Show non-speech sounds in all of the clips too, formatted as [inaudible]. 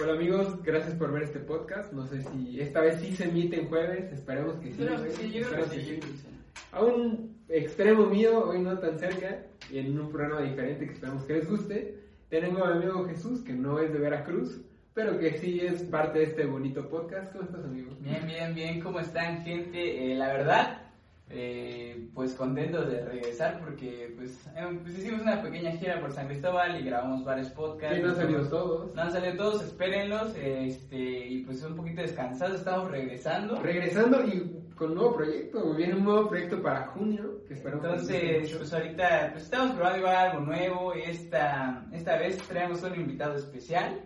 Hola amigos, gracias por ver este podcast. No sé si esta vez sí se emite en jueves, esperemos que sí. Yo creo que sí. A un extremo mío, hoy no tan cerca, y en un programa diferente que esperamos que les guste, tengo a mi amigo Jesús, que no es de Veracruz, pero que sí es parte de este bonito podcast. ¿Cómo estás, amigo? Bien, bien, bien. ¿Cómo están, gente? Eh, la verdad, eh, pues contentos de regresar porque pues, eh, pues hicimos una pequeña gira por San Cristóbal y grabamos varios podcasts. Sí, no han salido todos. No han salido todos, espérenlos. este, y pues un poquito descansados, estamos regresando. Regresando y con un nuevo proyecto, viene un nuevo proyecto para junio, que Entonces, pues ahorita pues estamos probando igual algo nuevo. Esta, esta vez traemos un invitado especial,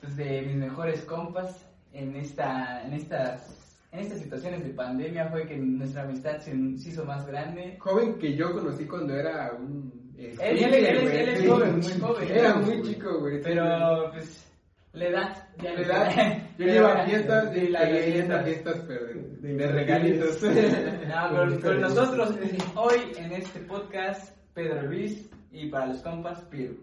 pues de mis mejores compas en esta, en estas, en estas situaciones de pandemia fue que nuestra amistad se, se hizo más grande. joven que yo conocí cuando era un... eh, Él- él- él es- güey. él es joven, muy joven. Era muy chico, güey. Pero pues la edad, ya La edad, [laughs] yo iba a fiestas, sí, la seguía yendo a fiesta. fiestas, pero de, De regalitos. [laughs] No, [laughs] con nosotros hoy en este podcast, Pedro Luis y para los compas, Piru.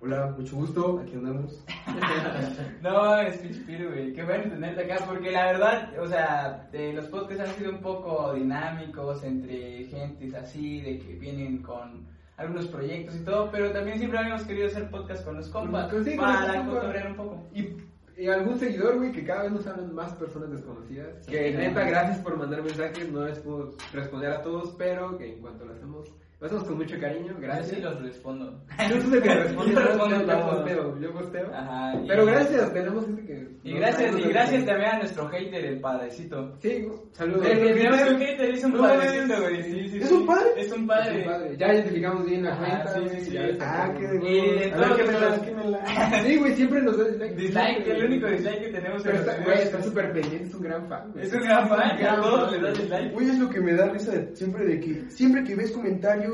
Hola, mucho gusto, aquí andamos. [laughs] No, es Piru, güey. Qué bueno tenerte acá porque la verdad, o sea, eh, los podcasts han sido un poco dinámicos entre gentes así, de que vienen con algunos proyectos y todo, pero también siempre habíamos querido hacer podcast con los compas Pues sí, para cotorrear un poco. Y, y algún seguidor, güey, que cada vez nos hablan más personas desconocidas. Sí, que neta, gracias por mandar mensajes. No les puedo responder a todos, pero que en cuanto lo hacemos, lo hacemos con mucho cariño. Yo Gracias. sí los respondo. [laughs] Yo soy el que responde, Yo yo, respondo yo posteo, yo posteo. Ajá. y- Pero gracias, tenemos gente que... Y gracias, y gracias también a nuestro hater, el padrecito. Sí, saludos. El tenemos un hater es un padrecito, güey. Sí, sí, ¿Es un padre? Es un padre. padre. Ya identificamos bien la cuenta. sí, sí, sí. Ah, qué Y de bueno. A ver, todos ¿qué me los- la, qué me la? Sí, güey, siempre nos da dislike. Dislike, el único dislike que tenemos Pero está, güey, está súper pendiente, es un gran fan. Es un gran fan, a todos le da güey. dislike. Güey, es lo que me da risa de- siempre de que, siempre que ves comentarios,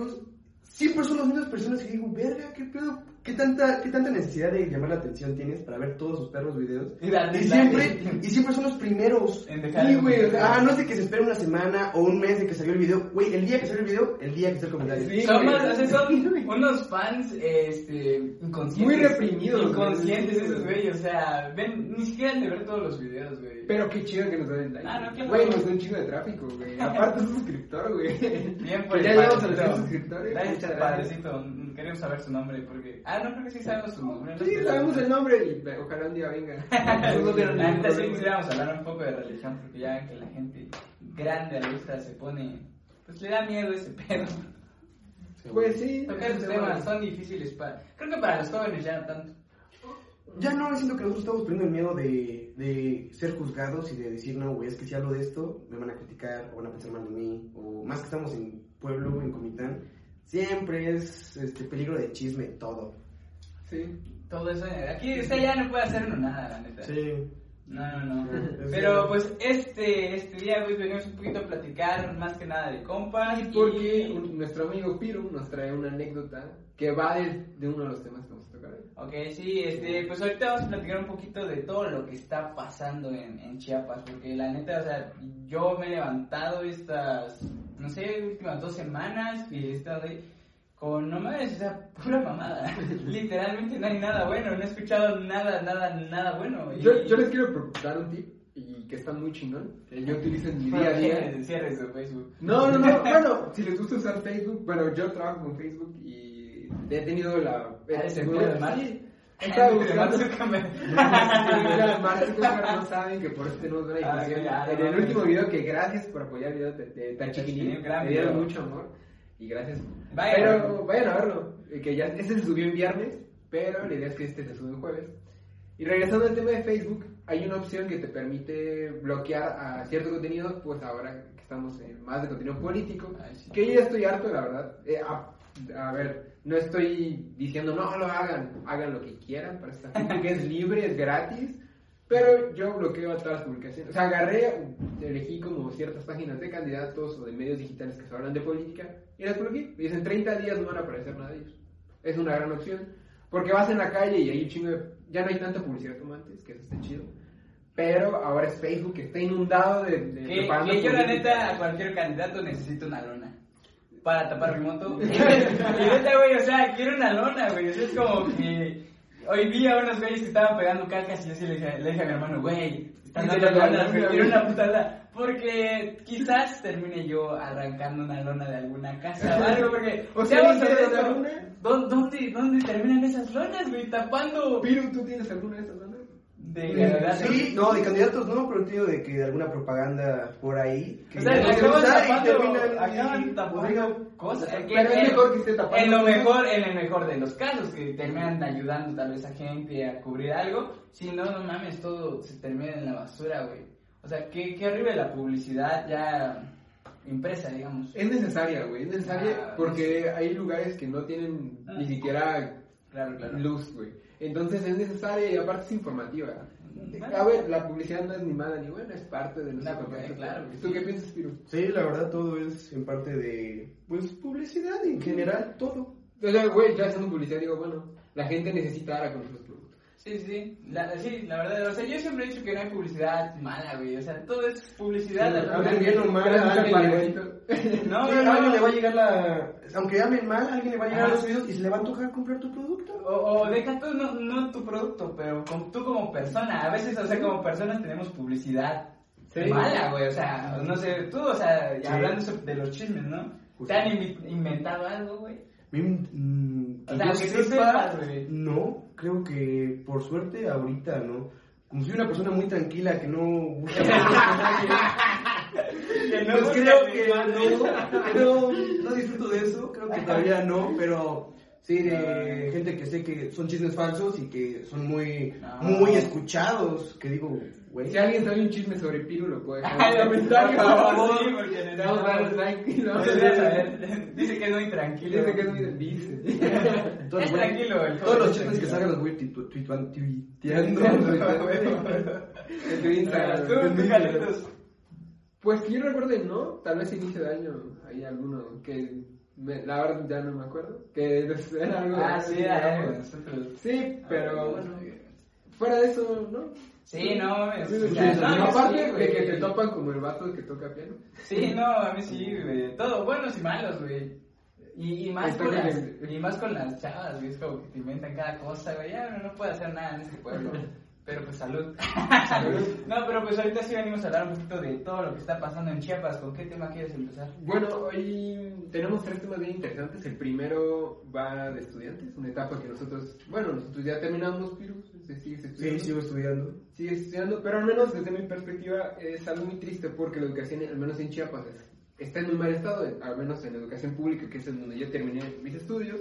siempre son las mismas personas que digo, verga, qué pedo, qué tanta, qué tanta necesidad de llamar la atención tienes para ver todos sus perros videos. Y siempre, y siempre son los primeros. En dejar Sí, el güey, o comentario. sea, ah, no es de que se espera una semana o un mes de que salió el video. Güey, el día que salió el video, el día que está el comentario. Sí, Son, más, o sea, son unos fans este, inconscientes. Muy reprimidos. Inconscientes esos güey. güeyes. O sea, ven, ni siquiera han de ver todos los videos, güey. Pero qué chido que nos den like. Ah, no, claro. Güey, nos da un chingo de tráfico, güey. Aparte es un suscriptor, güey. Bien, Que pues. ya llegamos a los padrecito. 100 suscriptores. Gracias. padrecito. Queremos saber su nombre porque. Ah, no, creo que sí sabemos su nombre. ¿no? Sí, sabemos el nombre y ojalá un día venga. [laughs] Neta sí quisiéramos hablar un poco de religión porque ya ven que la gente grande a la vista se pone. Pues le da miedo ese pedo. Pues sí. Tocar esos temas son difíciles para. Creo que para los jóvenes ya no tanto. Ya no, siento que nosotros estamos perdiendo el miedo de, de ser juzgados y de decir, no, güey, es que si hablo de esto, me van a criticar o van a pensar mal de mí. O más que estamos en pueblo, en Comitán, siempre es este peligro de chisme, todo. Sí. Todo eso. Aquí usted ya no puede hacer uno nada, la neta. Sí. No, no, no. [laughs] Pero pues este, este día pues venimos un poquito a platicar más que nada de compas. Y porque un- nuestro amigo Piru nos trae una anécdota que va de, de uno de los temas que vamos a tocar hoy. Ok, sí, este, pues ahorita vamos a platicar un poquito de todo lo que está pasando en, en Chiapas, porque la neta, o sea, yo me he levantado estas, no sé, últimas dos semanas y he estado ahí con, no mames, o sea, pura mamada. [laughs] Literalmente no hay nada bueno, no he escuchado nada, nada, nada bueno. Y- Yo, yo les quiero dar un tip y que está muy chingón. que Yo utilizo en mi día a día. Cierre su Facebook. No, no, no. Bueno, si les gusta usar Facebook, bueno, yo trabajo con Facebook y he tenido la. ¿Eres empleado [laughs] de buscando. Mark Zuckerberg [laughs] no saben que por eso tenemos una Ah, ah, en el último video, que gracias por apoyar el video de, gran Me dieron mucho amor y gracias. Vayan. Pero vayan a verlo. eh, Que ya, este se subió en viernes, pero la idea es que este se sube en jueves. Y regresando al tema de Facebook, hay una opción que te permite bloquear a cierto contenido, pues ahora que estamos en más de contenido político, Ay, sí. que yo ya estoy harto, la verdad. Eh, a, a ver, no estoy diciendo no lo hagan, hagan lo que quieran para esta gente que es libre, es gratis, pero yo bloqueo a todas las publicaciones. O sea, agarré, elegí como ciertas páginas de candidatos o de medios digitales que se hablan de política y las bloqueé. Y dicen 30 días no van a aparecer nada de ellos. Es una gran opción. Porque vas en la calle y hay un chingo de... Ya no hay tanta publicidad como antes, que eso está chido. Pero ahora es Facebook que está inundado de... de Que, que yo la neta a cualquier candidato necesito una lona para tapar mi moto. [laughs] y neta, güey, o sea, quiero una lona, güey. O sea, es como que Hoy vi a unos güeyes que estaban pegando cacas y yo sí le dije, le dije a mi hermano, güey, están dando lonas, lona, güey, quiero una putada. Porque quizás termine yo arrancando una lona de alguna casa o algo, [laughs] porque... O sea, seamos ¿alguien quiere honestos, donar una? ¿dó- ¿Dónde, ¿Dónde terminan esas lonas, güey? Tapando Piru, ¿tú tienes alguna de esas donas? de gravedad. Sí, no, de candidatos no, pero digo de que de alguna propaganda por ahí. Que O sea, acaban tapando, terminan- acaban tapando cosas. que- Pero es en- mejor que esté tapando En lo mejor, en el mejor de los casos, que terminan ayudando tal vez a gente a cubrir algo. Si no, no mames, todo se termina en la basura, güey. O sea, qué, qué horrible la publicidad ya impresa, digamos. Es necesaria, güey, es necesaria Ah, porque hay lugares que no tienen Ah. ni siquiera Claro, claro. luz, güey. Entonces es necesaria y aparte es informativa. Bueno. A ver, la publicidad no es ni mala ni buena, es parte de nuestro contexto. claro. ¿Tú qué piensas, Piru? Sí, la verdad todo es en parte de, pues, publicidad en general, todo. O sea, güey, ya hacemos publicidad, digo, bueno, la gente necesita ahora con. Sí, sí, la, sí, la verdad, o sea, yo siempre he dicho que no hay publicidad mala, güey, o sea, todo es publicidad. Sí, bien o mal, a alguien le va- panecito. No, Sí, no, a alguien le va a llegar la... Aunque amen mal, a alguien le va a llegar Ajá. los oídos y se le va a antojar comprar tu producto. O, o deja tú, no, no tu producto, pero con- tú como persona. A veces, o sea, como personas tenemos publicidad Sí. mala, güey. O sea, no sé, tú, o sea, Sí. hablando de los chismes, ¿no? Justo. ¿Te han inventado algo, güey? Mm, O sea, que tú sepas, güey. No, creo que por suerte ahorita no. Como soy una persona muy tranquila que no busca [laughs] Que no pues creo que no, no, no disfruto de eso, creo que todavía no, pero sí de gente que sé que son chismes falsos y que son muy, No. muy escuchados, que digo, güey. Si alguien sabe un chisme sobre Piru, lo puede [laughs] dejar Ay, en los comentarios, por favor, sí, porque Le vamos a dar necesitamos- like y lo vamos a Necesitas ver. saber. Dice que es muy tranquilo. Dice que es muy dice. Entonces, [laughs] es tranquilo, el Todos los es chismes que salgan los voy tuiteando. [laughs] En tu Instagram. Pues que yo recuerde, ¿no? Tal vez inicio de año hay alguno que me- la verdad ya no me acuerdo. Que era algo. Ah, sí, era algo de Sí, pero Ah, bueno. Fuera de eso, ¿no? Sí, no, es- Sí, o sí, sea, sí, no, no, aparte sí, de que te topan como el vato que toca piano. Sí, no, a mí sí, güey. Todo, buenos y malos, güey. Y, y, más con las, el- y más con las chavas, güey. Es como que te inventan cada cosa, güey. Ya no, no puede hacer nada en este pueblo. [laughs] Pero pues salud. [laughs] salud. No, pero pues ahorita sí venimos a hablar un poquito de todo lo que está pasando en Chiapas. ¿Con qué tema quieres empezar? Bueno, hoy tenemos tres temas bien interesantes. El primero va de estudiantes, una etapa que nosotros, bueno, nosotros ya terminamos, Piru, ¿se sigues Sí, estudiando? sigo estudiando. Sigues estudiando, pero al menos desde mi perspectiva es algo muy triste porque la educación, al menos en Chiapas, es- está en muy mal estado, al menos en educación pública, que es en donde yo terminé mis estudios.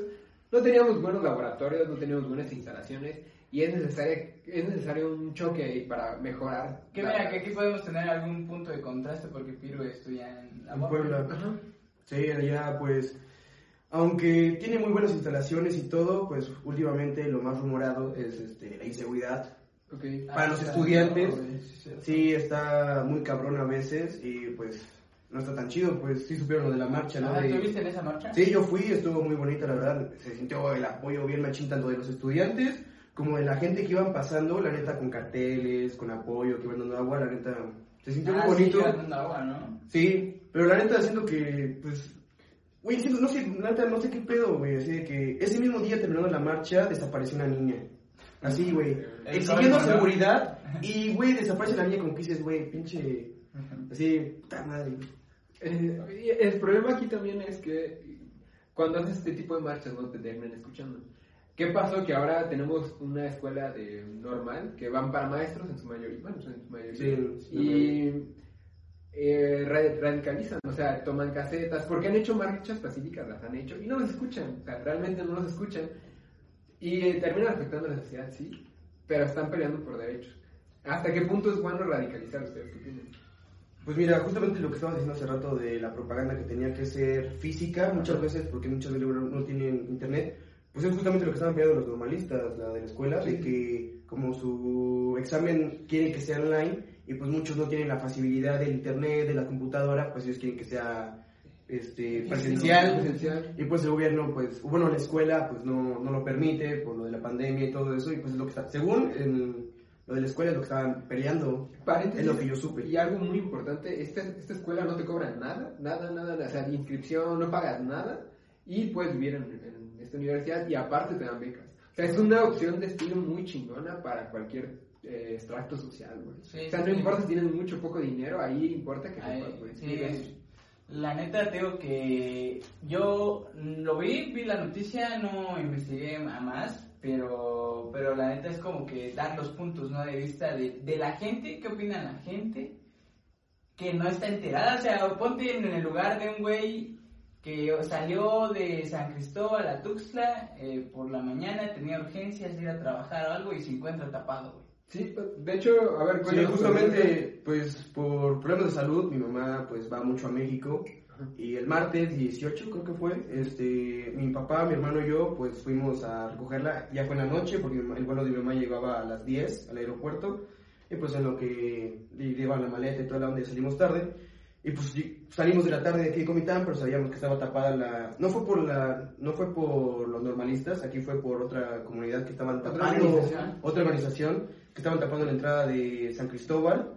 No teníamos buenos laboratorios, no teníamos buenas instalaciones y es, necesaria, es necesario un choque ahí para mejorar. Que la- mira, que aquí podemos tener algún punto de contraste porque Piru estudia en la En. Puebla. Ajá. Sí, allá pues, aunque tiene muy buenas instalaciones y todo, pues últimamente lo más rumorado es este, la inseguridad. Ok. Ah, Para los está, estudiantes, sí, sí. Sí, está muy cabrón a veces y pues no está tan chido, pues sí supieron lo de la marcha, ¿no? Ah, ¿Tú viste en esa marcha? Sí, yo fui, estuvo muy bonita, la verdad. Se sintió el apoyo bien machín tanto de los estudiantes como de la gente que iban pasando, la neta, con carteles, con apoyo, que iban dando agua, la neta, se sintió Ah, muy sí, bonito. dando agua, ¿no? Sí, pero la neta siento que, pues, güey, no sé, no sé qué pedo, güey, así de que ese mismo día terminando la marcha desapareció una niña. Así, güey, exigiendo seguridad y, güey, desaparece la niña como que dices, güey, pinche, así, puta madre. Eh, el problema aquí también es que cuando haces este tipo de marchas no te terminan escuchando. ¿Qué pasó? Que ahora tenemos una escuela de normal que van para maestros en su mayoría, bueno, en su mayoría, Sí, sí, y eh, ra- radicalizan, o sea, toman casetas, porque han hecho marchas pacíficas, las han hecho y no los escuchan, o sea, realmente no los escuchan y eh, terminan afectando a la sociedad, sí, pero están peleando por derechos. ¿Hasta qué punto es bueno radicalizar ustedes? ¿Qué opinan? Pues mira, justamente lo que estabas diciendo hace rato de la propaganda que tenía que ser física, muchas veces, porque muchas veces no tienen internet, pues es justamente lo que estaban pidiendo los normalistas, la de la escuela, de que como su examen quiere que sea online y pues muchos no tienen la facilidad del internet, de la computadora, pues ellos quieren que sea este, presencial. Presencial. Y pues el gobierno, pues, bueno, la escuela, pues no, no lo permite por lo de la pandemia y todo eso, y pues es lo que está, según el- lo de la escuela es lo que estaban peleando, Paréntesis. es lo que yo supe. Y algo muy importante, esta, esta escuela no te cobra nada, nada, nada, nada, o sea, inscripción, no pagas nada y puedes vivir en, en esta universidad y aparte te dan becas. O sea, es una opción de estilo muy chingona para cualquier eh, extracto social, güey. Sí, o sea, no sí. importa si tienes mucho o poco dinero, ahí importa que Ay, sepas, güey. sí, es- la neta te digo que yo lo vi, vi la noticia, no investigué a más, pero, pero la neta es como que dar los puntos ¿no? de vista de, de la gente, qué opina la gente, que no está enterada, o sea, ponte en el lugar de un güey que salió de San Cristóbal a Tuxtla eh, por la mañana, tenía urgencias de ir a trabajar o algo y se encuentra tapado, güey. Sí, pues, de hecho, a ver, Sí, cuéntanos, justamente, pues por problemas de salud, mi mamá pues va mucho a México. Ajá. y el martes 18 creo que fue, este, mi papá, mi hermano y yo pues fuimos a recogerla, ya fue en la noche porque el vuelo de mi mamá llegaba a las 10 al aeropuerto. Y pues en lo que le llevan la maleta y toda la onda salimos tarde. Y pues sí, salimos de la tarde de aquí de Comitán pero sabíamos que estaba tapada la, no fue por la, no fue por los normalistas, aquí fue por otra comunidad que estaban Otra tapando, organización. otra organización que estaban tapando la entrada de San Cristóbal.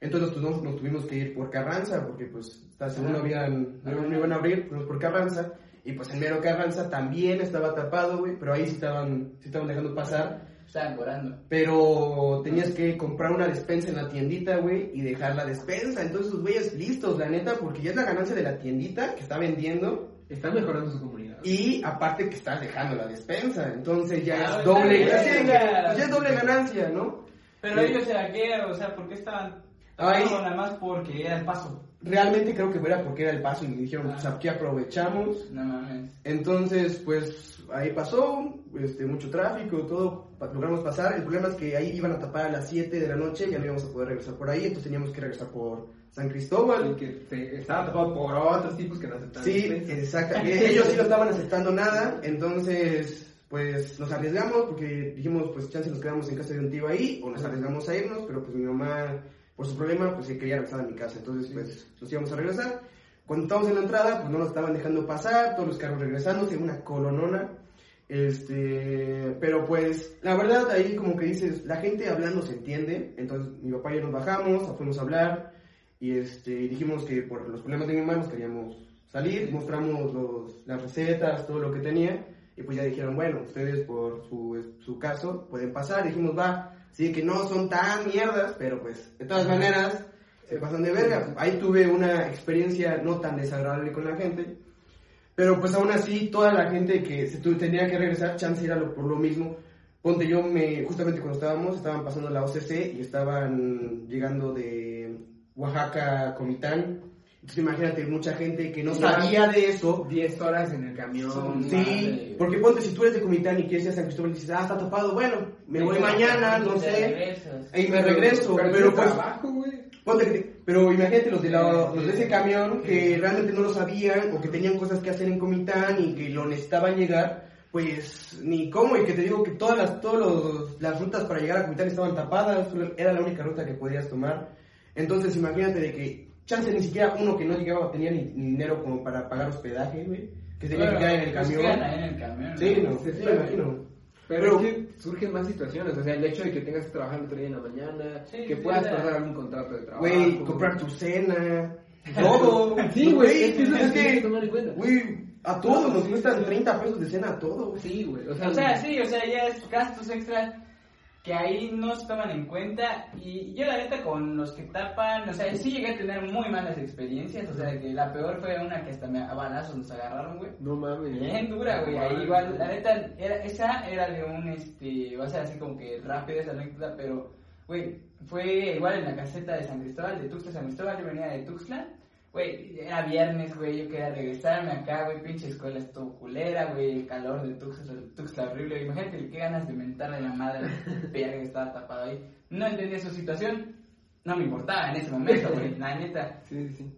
Entonces pues, nos, nos tuvimos que ir por Carranza, porque pues según no, habían, no, iban a abrir, fuimos por Carranza. Y pues en mero Carranza también estaba tapado, güey, pero ahí sí estaban, sí estaban dejando pasar. Estaban cobrando. Pero tenías que comprar una despensa en la tiendita, güey, y dejar la despensa. Entonces los güeyes listos, la neta, porque ya es la ganancia de la tiendita que está vendiendo. Están mejorando su comunidad. Y aparte que estás dejando la despensa. Entonces ya Ah, es doble, bien. ya es doble ganancia, ¿no? Pero Sí. ellos era que, o sea, ¿por qué estaban Ay. nada más porque era el paso? Realmente creo que era porque era el paso y dijeron, pues aquí aprovechamos. No mames. Entonces, pues ahí pasó, este, mucho tráfico, todo, logramos pasar. El problema es que ahí iban a tapar a las 7 de la noche, ya no íbamos a poder regresar por ahí, entonces teníamos que regresar por San Y Cristóbal. que se- estaba tapado por otros tipos que no aceptan. Sí, exacto. [laughs] Ellos sí no estaban aceptando nada, entonces, pues nos arriesgamos porque dijimos, pues chance nos quedamos en casa de un tío ahí o nos arriesgamos a irnos, pero pues mi mamá, por su problema, pues se quería regresar a mi casa, entonces pues nos íbamos a regresar. Cuando estábamos en la entrada, pues no nos estaban dejando pasar, todos los carros regresándose, una colonona. Este, pero pues, la verdad, ahí como que dices, la gente hablando se entiende. Entonces, mi papá y yo nos bajamos, fuimos a hablar y este, dijimos que por los problemas de mi mamá nos queríamos salir, mostramos los, las recetas, todo lo que tenía. Y pues ya dijeron, bueno, ustedes por su, su caso pueden pasar. dijimos, va, sí, que no son tan mierdas, pero pues, de todas maneras, se pasan de verga. Ahí tuve una experiencia no tan desagradable con la gente. Pero pues aún así, toda la gente que se tenía que regresar, chance era lo- por lo mismo. Ponte yo, me, justamente cuando estábamos, estaban pasando la OCC y estaban llegando de Oaxaca, Comitán. Entonces imagínate, mucha gente que no sabía de eso. 10 horas en el camión. Sí, Madre. porque ponte, si tú eres de Comitán y quieres ir a San Cristóbal y dices, ah, está tapado, bueno, me voy mañana, no sé, y me regreso, Pero, pero es pues, trabajo. Ponte que- pero imagínate los de, la- los de ese camión que realmente no lo sabían o que tenían cosas que hacer en Comitán y que lo necesitaban llegar, pues ni cómo. Y que te digo que todas las todos los- las rutas para llegar a Comitán estaban tapadas, era la única ruta que podías tomar. Entonces imagínate de que chance ni siquiera uno que no llegaba tenía ni, ni dinero como para pagar hospedaje, güey, que tenía que quedar en el pues camión. en el camión. Sí, no, Sí, sí, sí. me imagino. Pero, Pero- es que surgen más situaciones, o sea, el hecho de que tengas que trabajar el otro día en la mañana, Sí, que sí, puedas sea. pasar algún contrato de trabajo. Güey, comprar tu cena, [laughs] todo. Sí, güey, es que eso es es que que, tomar en cuenta. güey, a todos nos cuestan 30 pesos de cena a todos. Sí, güey, o sea, O sea, sí, o sea, ya es gastos extras que ahí no se toman en cuenta. Y yo, la neta, con los que tapan, o sea, sí llegué a tener muy malas experiencias. O sea, que la peor fue una que hasta me, a balazos nos agarraron, güey. no mames. Bien dura, güey. Ahí igual, la neta, era, esa era de un, este, va a ser así como que rápida esa anécdota, pero, güey, fue igual en la caseta de San Cristóbal, de Tuxtla, San Cristóbal, yo venía de Tuxtla. Güey, era viernes, güey, yo quería regresarme acá, güey, pinche escuela estuvo culera, güey, el calor de Tuxtla, Tuxtla horrible. Imagínate qué ganas de mentarle la madre [laughs] que estaba tapado ahí. No entendía su situación, no me importaba en ese momento, güey, la neta. [laughs] Sí, sí, sí.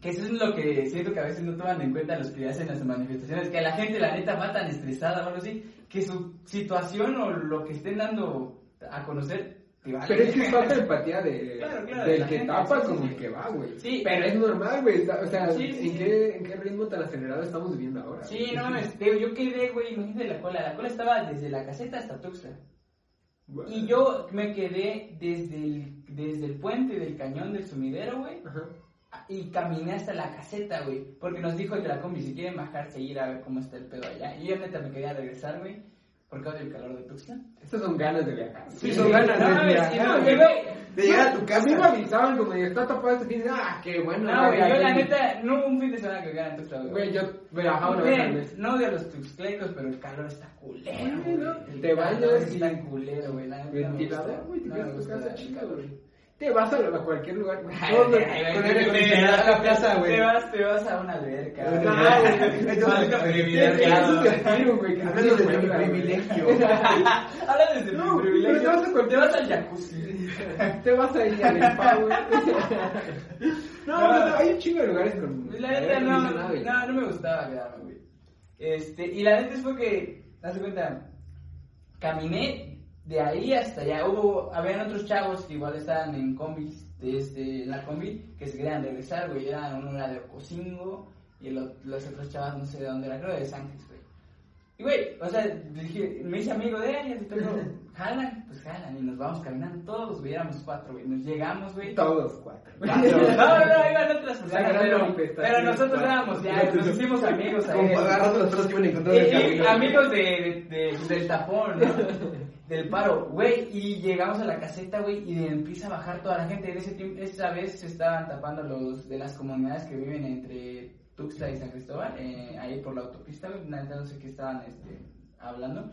Que eso es lo que siento que a veces no toman en cuenta los que hacen las manifestaciones, que la gente la neta va tan estresada o algo así, que su situación o lo que estén dando a conocer Pero es que es falta de empatía de, Claro, claro, de del que gente, tapa sí, como sí. el que va, güey. Sí, pero es normal, güey. O sea, Sí, ¿en. Qué, ¿en qué ritmo tan acelerado estamos viviendo ahora? Sí, güey? no mames, digo, yo quedé, güey, imagínate la cola, la cola estaba desde la caseta hasta Tuxtla. Bueno. Y yo me quedé desde el, desde el puente del cañón del sumidero, güey, y caminé hasta la caseta, güey. Porque nos dijo el de la combi, si quieren bajarse ir a ver cómo está el pedo allá. Y yo neta me quería regresar, güey. Porque odio el calor de Tuxtla. Estas son ganas de viajar. Sí, son ganas de No, viajar. sí, no, güey, De llegar a tu A mí me casa. avisaban como de está tapado este fin de ah, qué bueno. No, güey, yo la neta, no hubo un fin de semana que en Tuxtla, güey. Yo viajaba una vez no a los tuxtlecos, pero el calor está culero, Güey. ¿no? Te bañas está y- culero, güey. no Ventilador, güey, te No quedas tu casa chica, güey. Te vas a, a cualquier lugar. güey. Ay, Todo ay, te- acondicionado en la casa, güey. Te vas, te vas a una alberca. No, güey. güey. Maldito Eso privilegiado. es estilo, güey. que Hablando se de mi privilegio. Habla desde [laughs] No, mi privilegio. te vas a Te vas al jacuzzi. [laughs] Te vas a ir al spa, güey. [laughs] No, no, no, hay un chingo de lugares con. La neta no, no, no me gustaba quedarme, güey. Este, y la neta fue que, das cuenta, caminé de ahí hasta allá. Hubo, habían otros chavos que igual estaban en combis, de este, la combi, que se querían regresar, güey. Eran uno era de Ocosingo y el los otros chavos no sé de dónde era, creo de Sánchez, güey. Y güey, o sea, dije, me hice amigo de ellos, pero jalan, pues jalan, y nos vamos caminando todos, güey, éramos cuatro, güey. Nos llegamos, güey. Todos cuatro. [laughs] No, no, no, iban otras personas, pero, pero nosotros éramos ya, nos hicimos amigos [laughs] ahí. Como agarrando las personas que iban encontrando en el Y- y camino. amigos de, de- de- del tapón, ¿no? [laughs] Del paro, güey, y llegamos a la caseta, güey, y empieza a bajar toda la gente. En ese tiempo, esa vez se estaban tapando los de las comunidades que viven entre Tuxtla y San Cristóbal, eh, ahí por la autopista, güey, neta, no sé qué estaban este, hablando.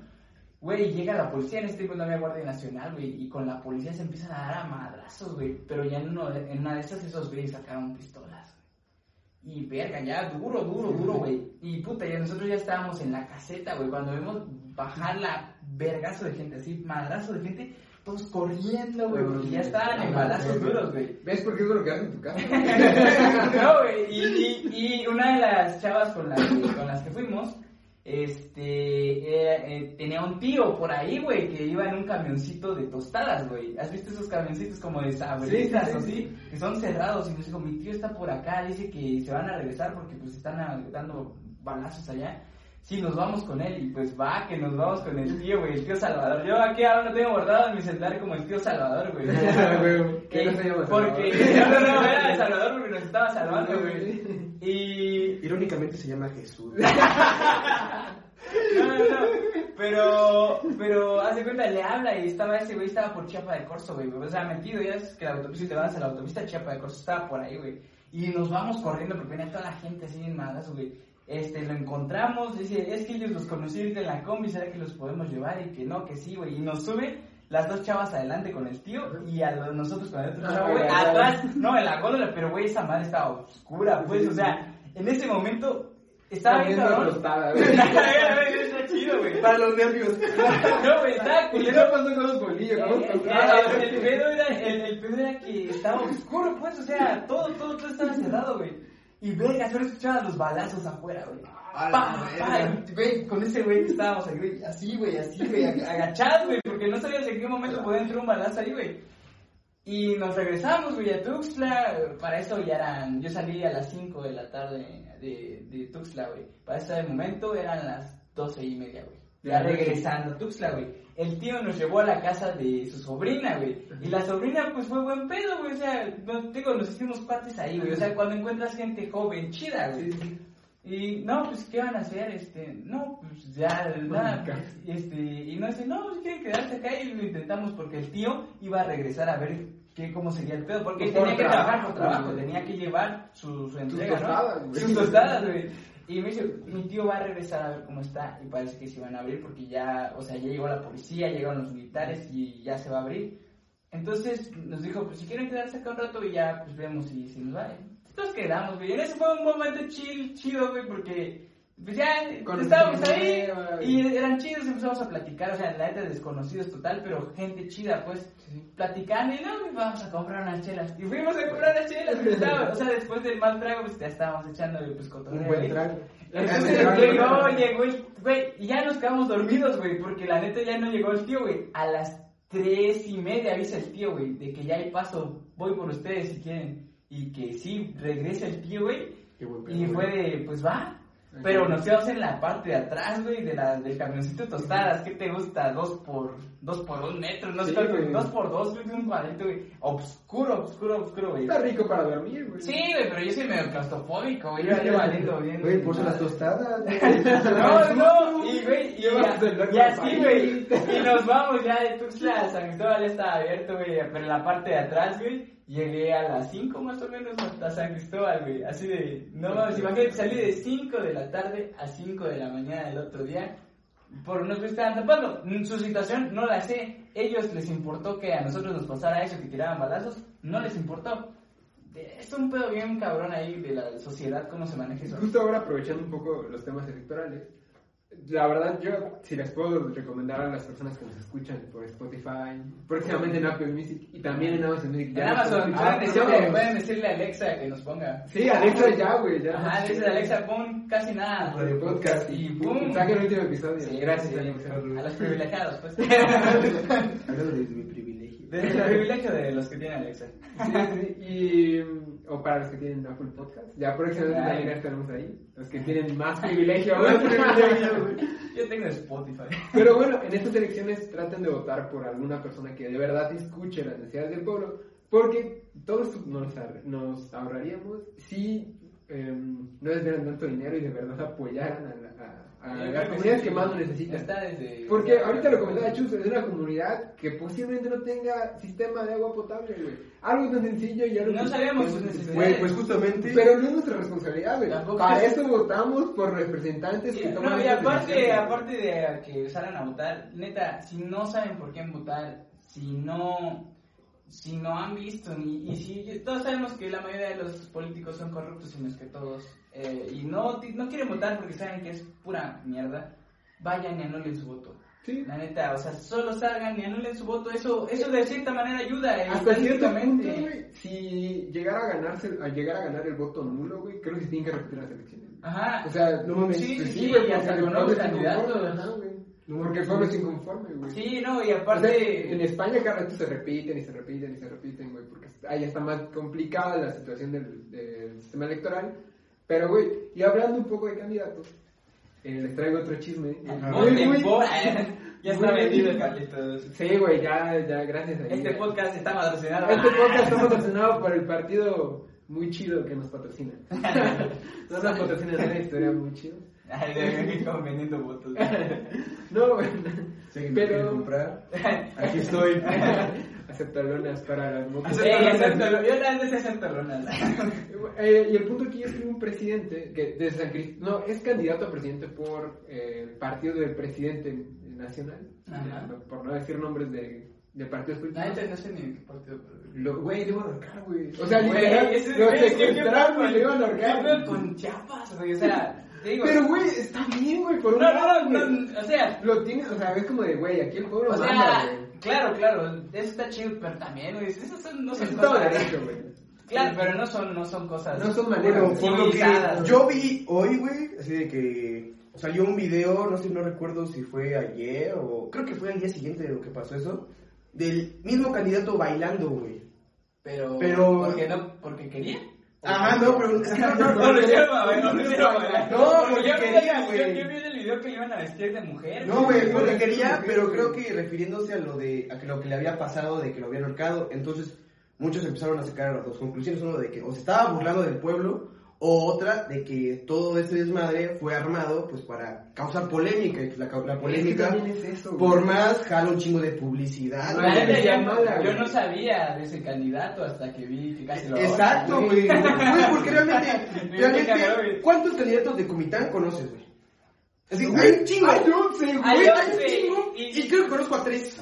Güey, llega la policía, en este tiempo no había Guardia Nacional, güey, y con la policía se empiezan a dar a madrazos, güey, pero ya en, uno de- en una de esas esos güeyes sacaron pistolas, güey. Y verga, ya duro, duro, duro, güey. Y puta, ya nosotros ya estábamos en la caseta, güey, cuando vemos bajar la vergazo de gente, así, madrazo de gente, todos corriendo, güey, porque ya estaban en balazos duros, güey. ¿Ves por qué es lo que haces en tu casa? [laughs] No, güey, [laughs] y, y, y una de las chavas con las, que- con las que fuimos, este, eh, eh, tenía un tío por ahí, güey, que iba en un camioncito de tostadas, güey. ¿Has visto esos camioncitos como de sabritas Sí, sí, o así? Que son cerrados y nos dijo, mi tío está por acá, dice que se van a regresar porque pues están dando balazos allá. Sí, nos vamos con él y pues va, que nos vamos con el tío, güey, el tío Salvador. Yo aquí ahora lo tengo guardado en mi celular como el tío Salvador, güey. [laughs] Güey, que no se llama Porque, Salvador. no, no, no, era de Salvador porque nos estaba salvando, güey. Y, Irónicamente se llama Jesús. [laughs] no, no, no, pero, pero, hace cuenta, le habla y estaba ese güey, estaba por Chiapa de Corso, güey, o sea, metido, ya es que la autopista, si te vas a la autopista Chiapa de Corso, estaba por ahí, güey. Y nos vamos corriendo porque venía toda la gente así en malas, güey. Este, lo encontramos, dice, es que ellos los conocí en la combi, ¿será que los podemos llevar? Y que no, que sí, güey. Y nos sube las dos chavas adelante con el tío y a lo- nosotros con el otro Ah, chavo, güey, ya. atrás, no, en la góndola, pero güey, esa madre estaba oscura, pues, o sea, en ese momento estaba bien cabrón. [laughs] güey. Está chido, güey. Para los nervios. [laughs] No, güey, estaba ¿Y qué pasó con los bolillos? ¿Cómo Eh, eh, El pedo era, el, el pedo era que estaba oscuro, pues, o sea, todo, todo, todo estaba cerrado, güey. Y verga, solo escuchaba los balazos afuera, güey. Pa, pa, con ese güey que estábamos ahí, güey, así, güey, así, güey, ag- agachados, güey, porque no sabías en qué momento podía entrar un balazo ahí, güey. Y nos regresamos, güey, a Tuxtla. Para eso ya eran. Yo salí a las 5 de la tarde de, de Tuxtla, güey. Para ese momento eran las 12 y media, güey. Ya regresando a Tuxtla, güey. El tío nos llevó a la casa de su sobrina, güey. Y la sobrina, pues fue buen pedo, güey. O sea, no, digo, nos hicimos partes ahí, güey. O sea, cuando encuentras gente joven, chida, güey. Y no, pues, ¿qué van a hacer? Este, no, pues ya, nada, pues, este, y no dice, no, pues quieren quedarse acá y lo intentamos porque el tío iba a regresar a ver qué, cómo sería el pedo, porque él tenía que trabajar por trabajo, tenía que llevar su, su entrega, tostadas, ¿no? Sus tostadas, güey. Y me dice, mi tío va a regresar a ver cómo está y parece que se van a abrir porque ya, o sea, ya llegó la policía, llegaron los militares y ya se va a abrir. Entonces nos dijo, pues si quieren quedarse acá un rato y ya, pues vemos si, si nos va. Nos quedamos, güey. En ese fue un momento chill, chido, güey, porque pues ya Con estábamos ahí nueva, y eran chidos, empezamos a platicar, o sea, la neta desconocidos total, pero gente chida, pues, platicando y no, pues, vamos a comprar unas chelas. Y fuimos a comprar unas chelas, güey, estaba- o sea, después del mal trago, pues ya estábamos echando pues cotorreo. Un buen trago. Entonces güey, y ya nos quedamos dormidos, güey, porque la neta ya no llegó el tío, güey. A las tres y media avisa el tío, güey, de que ya hay paso, voy por ustedes si quieren. Y que sí, regresa el tío, güey. Y fue de, pues va. Pero nos quedamos en la parte de atrás, güey, de la, del camioncito de tostadas. ¿Qué te gusta? Dos por, dos por un metro, no sé, Sí, dos por dos, güey, un cuadrito, güey. Obscuro, obscuro, obscuro, güey. Está rico para dormir, güey. Sí, güey, pero yo soy medio claustrofóbico, güey. Yo yo valiendo bien. Güey, por las tostadas. [laughs] No, [laughs] no, y güey, y, y, y así, güey, y nos vamos ya de Tuxtla, San Cristóbal ya estaba abierto, güey, pero en la parte de atrás, güey, llegué a las 5 más o menos hasta San Cristóbal, güey, así de, no mames, imagínate, salí de 5 de la tarde a 5 de la mañana del otro día, por unos que estaban tapando, su situación no la sé, ellos les importó que a nosotros nos pasara eso, que tiraban balazos, no les importó. Es un pedo bien cabrón ahí de la sociedad, cómo se maneja eso. Justo ahora aprovechando un poco los temas electorales, la verdad yo, si les puedo recomendar a las personas que nos escuchan por Spotify, próximamente en Apple Music y también en Amazon Music. En ya nos Amazon, escuchan. pueden, decirle, pueden decirle a Alexa que nos ponga. Sí, Alexa ya, güey, ya. Ajá, le dices a Alexa, pon casi nada. Radio Podcast Y pum. saca el último episodio. Sí, Gracias, sí, Alexa. A los privilegiados, pues. [laughs] Hablando de mi privilegio. El privilegio de los que tienen Alexa. Sí, sí, y, mm, o para los que tienen Apple Podcast, ya próximamente también estaremos ahí, los que tienen más privilegio, [laughs] güey. Yo tengo Spotify. Pero bueno, en estas elecciones traten de votar por alguna persona que de verdad escuche las necesidades del pueblo, porque todo esto nos, nos ahorraríamos si em, no desvieran tanto dinero y de verdad apoyaran a, la- a- a las creo que más lo. Está desde. Porque ahorita lo comentaba Chus, es una comunidad que posiblemente no tenga sistema de agua potable, güey. Algo tan sencillo y algo No que- sabemos sus necesidades. Güey, pues justamente. Pero no es nuestra responsabilidad, güey. Para es- eso votamos por representantes que Y- toman No, y aparte, aparte de que salgan a votar, neta, si no saben por quién votar, si no, si no han visto, ni, y si todos sabemos que la mayoría de los políticos son corruptos, sino es que todos, eh, y no, no quieren votar porque saben que es pura mierda, vayan y anulen su voto. Sí. La neta, o sea, solo salgan y anulen su voto, eso, eso de cierta manera ayuda. eh, Hasta cierto punto, güey, si llegara a ganarse, a llegar a ganar el voto nulo, güey, creo que se tienen que repetir las elecciones. Ajá. O sea, No mames, sí, pues sí, sí, sí, y hasta con candidatos. No, Porque el pueblo es inconforme, güey. Sí, no, y O sea, aparte... en España cada rato se repiten y se repiten y se repiten, güey, porque ahí está más complicada la situación del, del sistema electoral. Pero, güey, y hablando un poco de candidatos, eh, les traigo otro chisme. Ajá. Muy, Muy muy- Ya está vendido, Carlitos. Sí, güey, ya, ya, gracias a Este ella. podcast está patrocinado. Este podcast está [laughs] patrocinado por el partido muy chido que nos patrocina. No nos patrocina estaría muy chido. Ay, de como vendiendo votos. [laughs] No, güey. Si Pero- comprar, [laughs] aquí estoy. [laughs] Acepta lonas para las motos. Sí, acepto, yo también sé acepto lonas. Eh, y el punto aquí es que un presidente que de San Crist- no, es candidato a presidente por eh, el partido del presidente nacional, Ajá. no- por no decir nombres de, de partidos políticos. neta no sé ni en qué partido. Lo- Güey, le iban a ahorcar, güey. O sea, literal, lo secuestraron y le iban a con- ahorcar. con Chiapas, güey, o sea, digo... Pero, güey, está bien, güey, por un no, lado, no, güey. no, o sea... Lo tienes, o sea, es como de, güey, aquí el pueblo O manda, sea, güey. claro, claro, eso está chido, pero también, güey, esas son, no son derecho, güey. Claro, pero no son, no son cosas... No son maneras. Bueno, por lo que yo vi hoy, güey, así de que salió un video, no sé, no recuerdo si fue ayer o creo que fue al día siguiente de lo que pasó eso, del mismo candidato bailando, güey. Pero... Pero- Porque no, porque quería. Ajá, no, pero no, no, No lo hicieron, güey, no lo hicieron. No, porque quería, güey. Yo, vi en el video que le iban a vestir de mujer. No, güey, porque quería, pero creo que refiriéndose a lo de a que lo que le había pasado de que lo habían ahorcado, entonces muchos empezaron a sacar las dos conclusiones, uno de que o se estaba burlando del pueblo o otra de que todo este desmadre fue armado pues para causar polémica y que la, la polémica Es que también es eso, güey. por más jala un chingo de publicidad. No, yo, mala, yo güey. no sabía de ese candidato hasta que vi que casi lo Exacto, güey. Güey, porque realmente, [laughs] realmente. ¿cuántos candidatos de Comitán conoces, güey? Así, Güey, chingo. güey chingo, y- y creo que conozco a tres.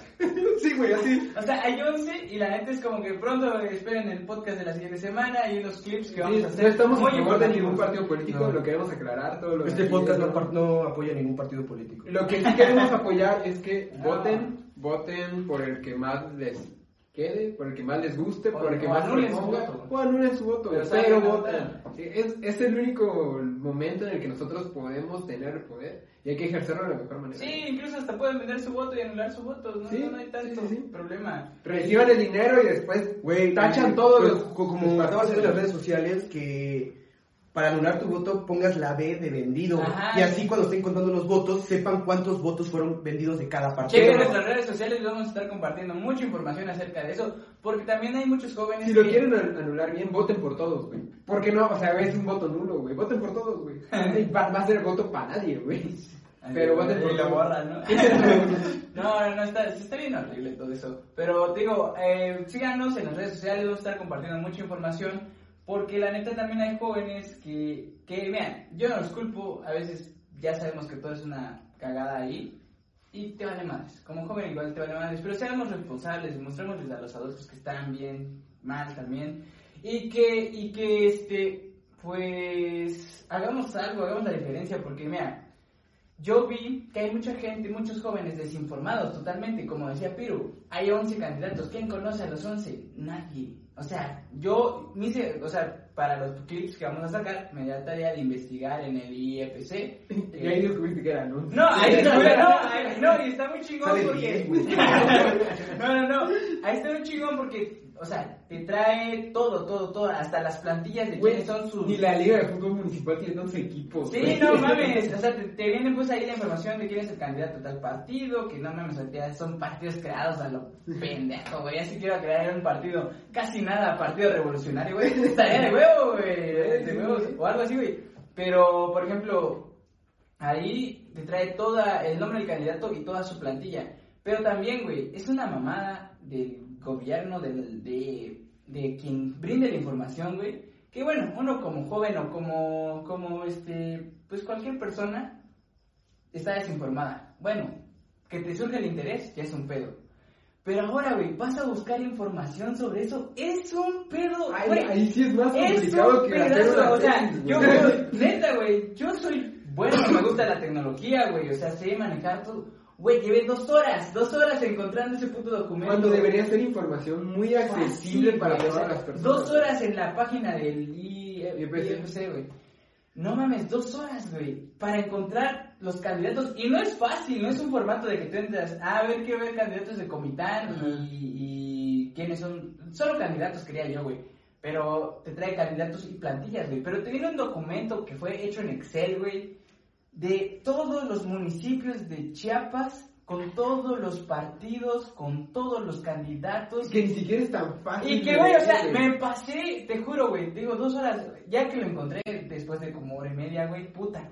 Sí, güey, así. O sea, hay 11 y la neta es como que pronto esperen el podcast de la siguiente semana y unos clips que vamos Sí, a hacer. no estamos muy a favor de ningún partido político, No. lo queremos aclarar, todo lo Este que- podcast no, no apoya ningún partido político. Lo que sí queremos apoyar es que [laughs] Ah. voten, voten por el que más les quede, por el que más les guste, O- por el que o más anulen su proponga, voto. o anulen su voto, Pero pero, voten. es, es el único momento en el que nosotros podemos tener el poder y hay que ejercerlo de la mejor manera. Sí, incluso hasta pueden vender su voto y anular su voto. No, Sí, no, no hay tanto sí, sí, sí. problema. Reciban el dinero y después Güey, tachan eh, todos pues, los... co- Como haciendo en las redes sociales, que para anular tu voto pongas la B de vendido. Ajá. Y así cuando estén contando los votos, sepan cuántos votos fueron vendidos de cada partido. Chequen nuestras redes sociales, vamos a estar compartiendo mucha información acerca de eso, porque también hay muchos jóvenes Si lo que- quieren an- anular bien, voten por todos, güey. ¿Por qué no? O sea, es un voto nulo, güey. Voten por todos, güey. [laughs] Va, va a ser voto para nadie, güey. Pero por y lo todos. borran, ¿no? [laughs] no, no, no, está, está bien horrible todo eso. Pero digo, eh, síganos en las redes sociales, vamos a estar compartiendo mucha información, porque la neta también hay jóvenes que, que vean, yo no los culpo, a veces ya sabemos que todo es una cagada ahí, y te vale más. Como joven igual te vale más, pero seamos responsables, demostrémosles a los adultos que están bien, mal también, y que, y que este, pues, hagamos algo, hagamos la diferencia, porque mira, yo vi que hay mucha gente, muchos jóvenes desinformados totalmente, como decía Piru, hay 11 candidatos, ¿quién conoce a los 11? Nadie. O sea, yo me hice, o sea, para los clips que vamos a sacar, me da tarea de investigar en el IFC. [laughs] Y ahí descubriste que era, ¿no? No, ahí no, no, ahí- no, y está muy chingón porque... [laughs] no, no, no, ahí está muy chingón porque, o sea, te trae todo, todo, todo, hasta las plantillas de Güey, quiénes son sus... Ni la Liga de Fútbol Municipal tiene 11 equipos. Sí, güey. no [laughs] mames, o sea, te, te viene pues ahí la información de quién es el candidato a tal partido, que no mames, son partidos creados a lo pendejo, güey, así quiero crear un partido, casi nada, partido revolucionario, güey, [laughs] estaría de huevo, güey, de huevos, o algo así, güey, pero, por ejemplo, ahí te trae toda, el nombre del candidato y toda su plantilla, pero también, güey, es una mamada del gobierno, del, de, de quien brinde la información, güey, que bueno, uno como joven o como, como este, pues cualquier persona está desinformada. Bueno, que te surge el interés ya es un pedo. Pero ahora, güey, vas a buscar información sobre eso, es un pedo, Ay, güey. ahí sí es más Es complicado un que pedazo, o sea, tesis, yo, güey, neta, güey, yo soy bueno, me gusta la tecnología, güey, o sea, sé manejar todo. Güey, llevé dos horas, dos horas encontrando ese puto documento. Cuando debería ser información muy accesible Fácil, para todas las personas. Dos horas en la página del I- IFC. IFC, güey. No mames, dos horas, güey, para encontrar los candidatos. Y no es fácil, no es un formato de que tú entras, ah, a ver, quiero ver candidatos de Comitán y quiénes son. Solo candidatos quería yo, güey. Pero te trae candidatos y plantillas, güey. Pero te viene un documento que fue hecho en Excel, güey, de todos los municipios de Chiapas, con todos los partidos, con todos los candidatos. Que ni siquiera es tan fácil. Y que, güey, o sea, me pasé, te juro, güey, digo, dos horas, ya que lo encontré después de como hora y media, güey, puta.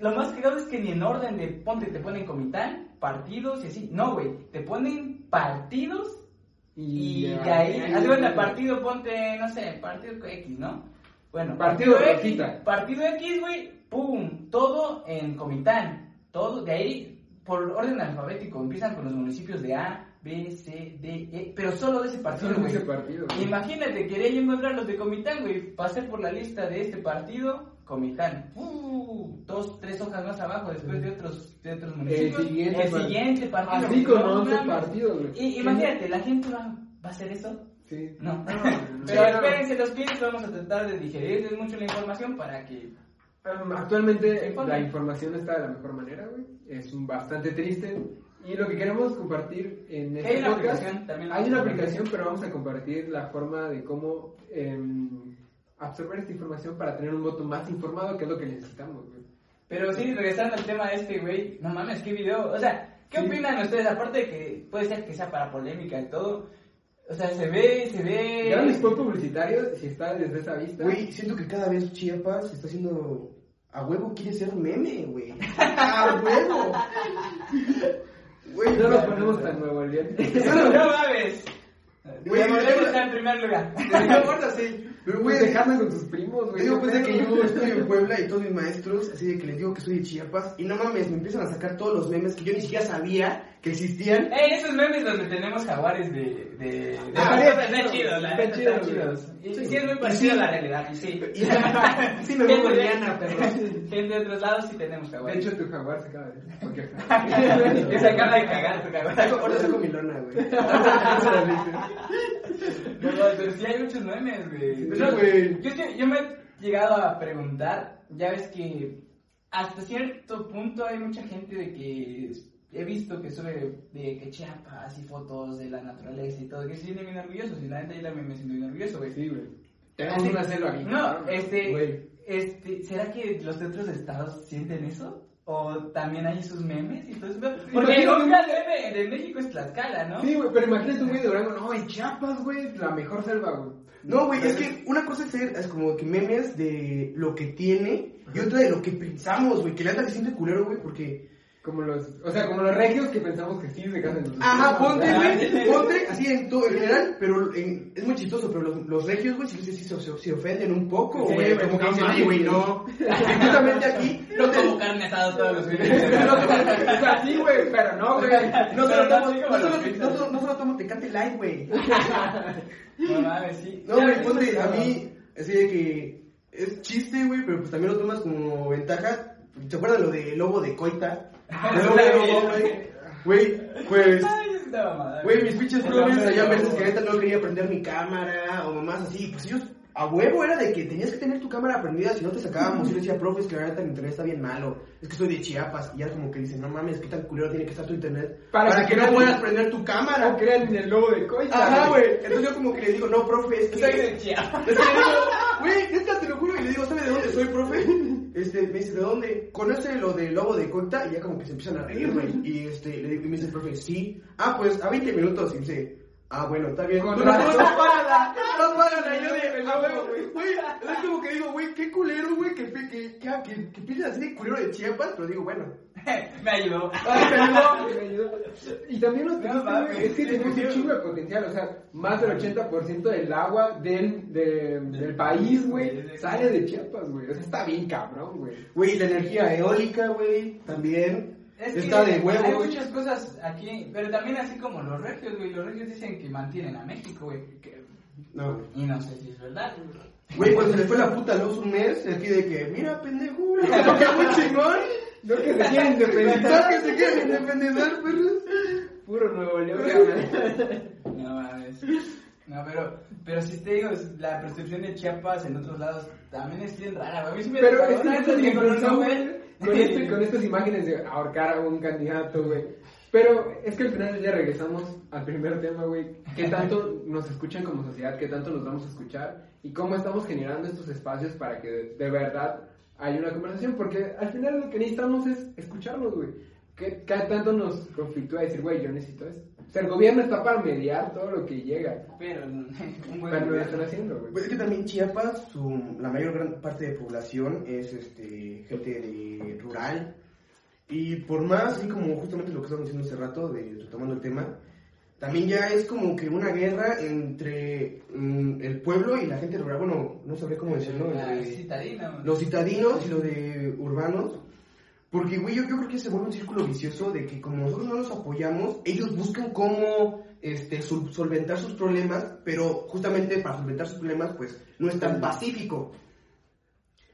Lo más cagado es que ni en orden de ponte te ponen comitán, partidos y así. No, güey, te ponen partidos y, de ahí, cuenta, partido, ponte, no sé, partido X, ¿no? Bueno, Partido X, Rosita. partido X, güey, pum, todo en Comitán, todo, de ahí, por orden alfabético, empiezan con los municipios de A, B, C, D, E, pero solo de ese partido, güey. ese partido. güey. Imagínate, quería yo encontrar los de Comitán, güey, pasé por la lista de este partido, Comitán, uh, dos, tres hojas más abajo, después de otros, de otros municipios, siguiente el siguiente partido. Así con No 11 mames. partidos, güey. Y imagínate, ¿la gente va, va a hacer eso? Sí. No. no, Pero no. espérense los clientes, vamos a tratar de digerirles mucho la información para que... Um, Actualmente la información no está de la mejor manera, güey. Es un bastante triste. Y lo que queremos compartir en este Hay una podcast, aplicación también. hay una aplicación, pero vamos a compartir la forma de cómo em, absorber esta información para tener un voto más informado, que es lo que necesitamos, güey. Pero sí, regresando al tema de este, güey, no mames, qué video. O sea, ¿qué Sí. opinan ustedes? Aparte de que puede ser que sea para polémica y todo. O sea, se ve, se ve... Gran spot publicitario, si está desde esa vista. Güey, siento que cada vez Chiapas está haciendo. A huevo quiere ser meme, güey. [laughs] A huevo. Güey, no nos ponemos tan nuevo el día. [laughs] no mames. Güey, güey, está en primer lugar. [laughs] No importa, sí. Pero, Güey, casas con tus primos, güey. Digo, pues de que yo estoy en Puebla y todos mis maestros, así de que les digo que soy de Chiapas, y no mames, me empiezan a sacar todos los memes que yo ni siquiera sabía que existían. Eh, esos memes donde tenemos jaguares de... de, de Ah, están chidos, la están neta, están chidos, chidos. Sí. sí es muy parecido sí. a la realidad, sí. Y sí [laughs] me veo perro. Gente de otros lados sí tenemos De jaguares. hecho, tu jaguar se acaba de... Porque... que [laughs] [laughs] se acaba de cagar tu jaguar. Ahora saco mi lona, güey. No, no, pero sí hay muchos memes, güey. Sí, Pero, güey. Yo, yo me he llegado a preguntar, ya ves que hasta cierto punto hay mucha gente de que he visto que sube de que Chiapas y fotos de la naturaleza y todo, que se sienten bien orgullosos y la neta yo también me siento bien orgulloso, güey. Sí, güey. Tenemos una selva aquí. No, este, Güey. este, ¿será que los de otros estados sienten eso? ¿O también hay sus memes y todo eso? Porque el Imagínate- meme de México es Tlaxcala, ¿no? Sí, güey, pero imagínate un güey de Durango, no, en Chiapas, güey, la mejor selva, güey. No, güey, es que una cosa es ser es como que memes de lo que tiene y otra de lo que pensamos, güey, que le anda que siente culero, güey, porque... Como los, o sea, como los regios que pensamos que sí se casan en sus Ajá, ponte, güey, ponte, así en todo, en general, pero en- es muy chistoso, pero los, los regios, güey, sí, sí, sí, se, se- se ofenden un poco, Sí, güey, güey, como que no dicen, mames, "Oye, güey, güey". no. Justamente aquí, No como carne asada todos los fines. [laughs] O sea, sí, güey, pero no, güey. no solo no tomo, no solo, los no solo- no solo tomo Tecate Light, güey. [laughs] No mames, sí. No, güey, ponte, a mí, así de que es chiste, güey, pero pues también lo tomas como ventaja. ¿Se acuerdan lo de lobo de coita? Güey. Pues, güey, mis pinches El brothers hombre allá a lobo, veces que neta no quería prender mi cámara o mamás así, pues ellos a huevo era de que tenías que tener tu cámara prendida, si no te sacábamos. Y yo decía, profe, es que la neta mi internet está bien malo, es que soy de Chiapas. Y ya como que dicen, no mames, qué tan culero tiene que estar tu internet Para para, que que, no puedas prender tu cámara. Crean en el lobo de coita. Ajá, güey. Entonces yo como que le digo, no, profe, es que... Soy de Chiapas. Güey, neta, te lo juro, y le digo, ¿sabe de dónde soy, profe? Este, me dice, ¿de dónde? ¿Conoce lo del lobo de Cocta? Y ya como que se empiezan a reír. Y este, le digo, me dice el profe, sí. Ah, pues, a 20 minutos. Y dice, ah, bueno, está bien. Con no, no, párala, no, párala. Y yo de, lobo, güey, güey. Es como que digo, güey, qué culero, güey, que, que, que, que, que, así de culero de Chiapas, pero digo, bueno. [laughs] Me ayudó. Ay, [laughs] me ayudó, me ayudó. Y también lo No triste, mames, güey, es que tenemos un chingo de potencial, o sea, más del 80% del agua del, de- del país, güey, sale de Chiapas, güey. O sea, está bien cabrón, güey. Güey, la energía eólica, güey, también. Es que está de Hay huevo, güey. muchas cosas aquí, pero también así como los regios, güey. Los regios dicen que mantienen a México, güey. que- No, güey. Y no sé si es verdad, güey. Güey, cuando se le fue la puta luz un mes, aquí de que, mira, pendejo, [laughs] güey, que muy chingón. No que se quieren ¿Verdad independizar, que se quieren independizar, perros? puro Nuevo León. No mames. No, pero, pero si te digo, la percepción de Chiapas en otros lados también es bien rara, güey. A mí sí me Pero es que que con [laughs] este- con estas imágenes de ahorcar a un candidato, güey. Pero es que al final día regresamos al primer tema, güey. ¿Qué tanto nos escuchan como sociedad? ¿Qué tanto nos vamos a escuchar? ¿Y cómo estamos generando estos espacios para que de, de verdad haya una conversación? Porque al final lo que necesitamos es escucharnos, güey. ¿Qué, qué tanto nos conflictúa decir, güey, yo necesito esto? Sea, el gobierno está para mediar todo lo que llega. Pero [laughs] un buen Pero no lo están haciendo, güey. Pues es que también Chiapas, su, la mayor gran parte de población es este, gente de rural. Y por más, así como justamente lo que estamos diciendo hace rato, de, retomando el tema, también ya es como que una guerra entre mm, el pueblo y la gente rural. Bueno, no sabría cómo decirlo. Entre citadina, los citadinos y los de urbanos. Porque, güey, yo, yo creo que se vuelve un círculo vicioso de que como nosotros no los apoyamos, ellos buscan cómo este, sol- solventar sus problemas, pero justamente para solventar sus problemas, pues, no es tan pacífico.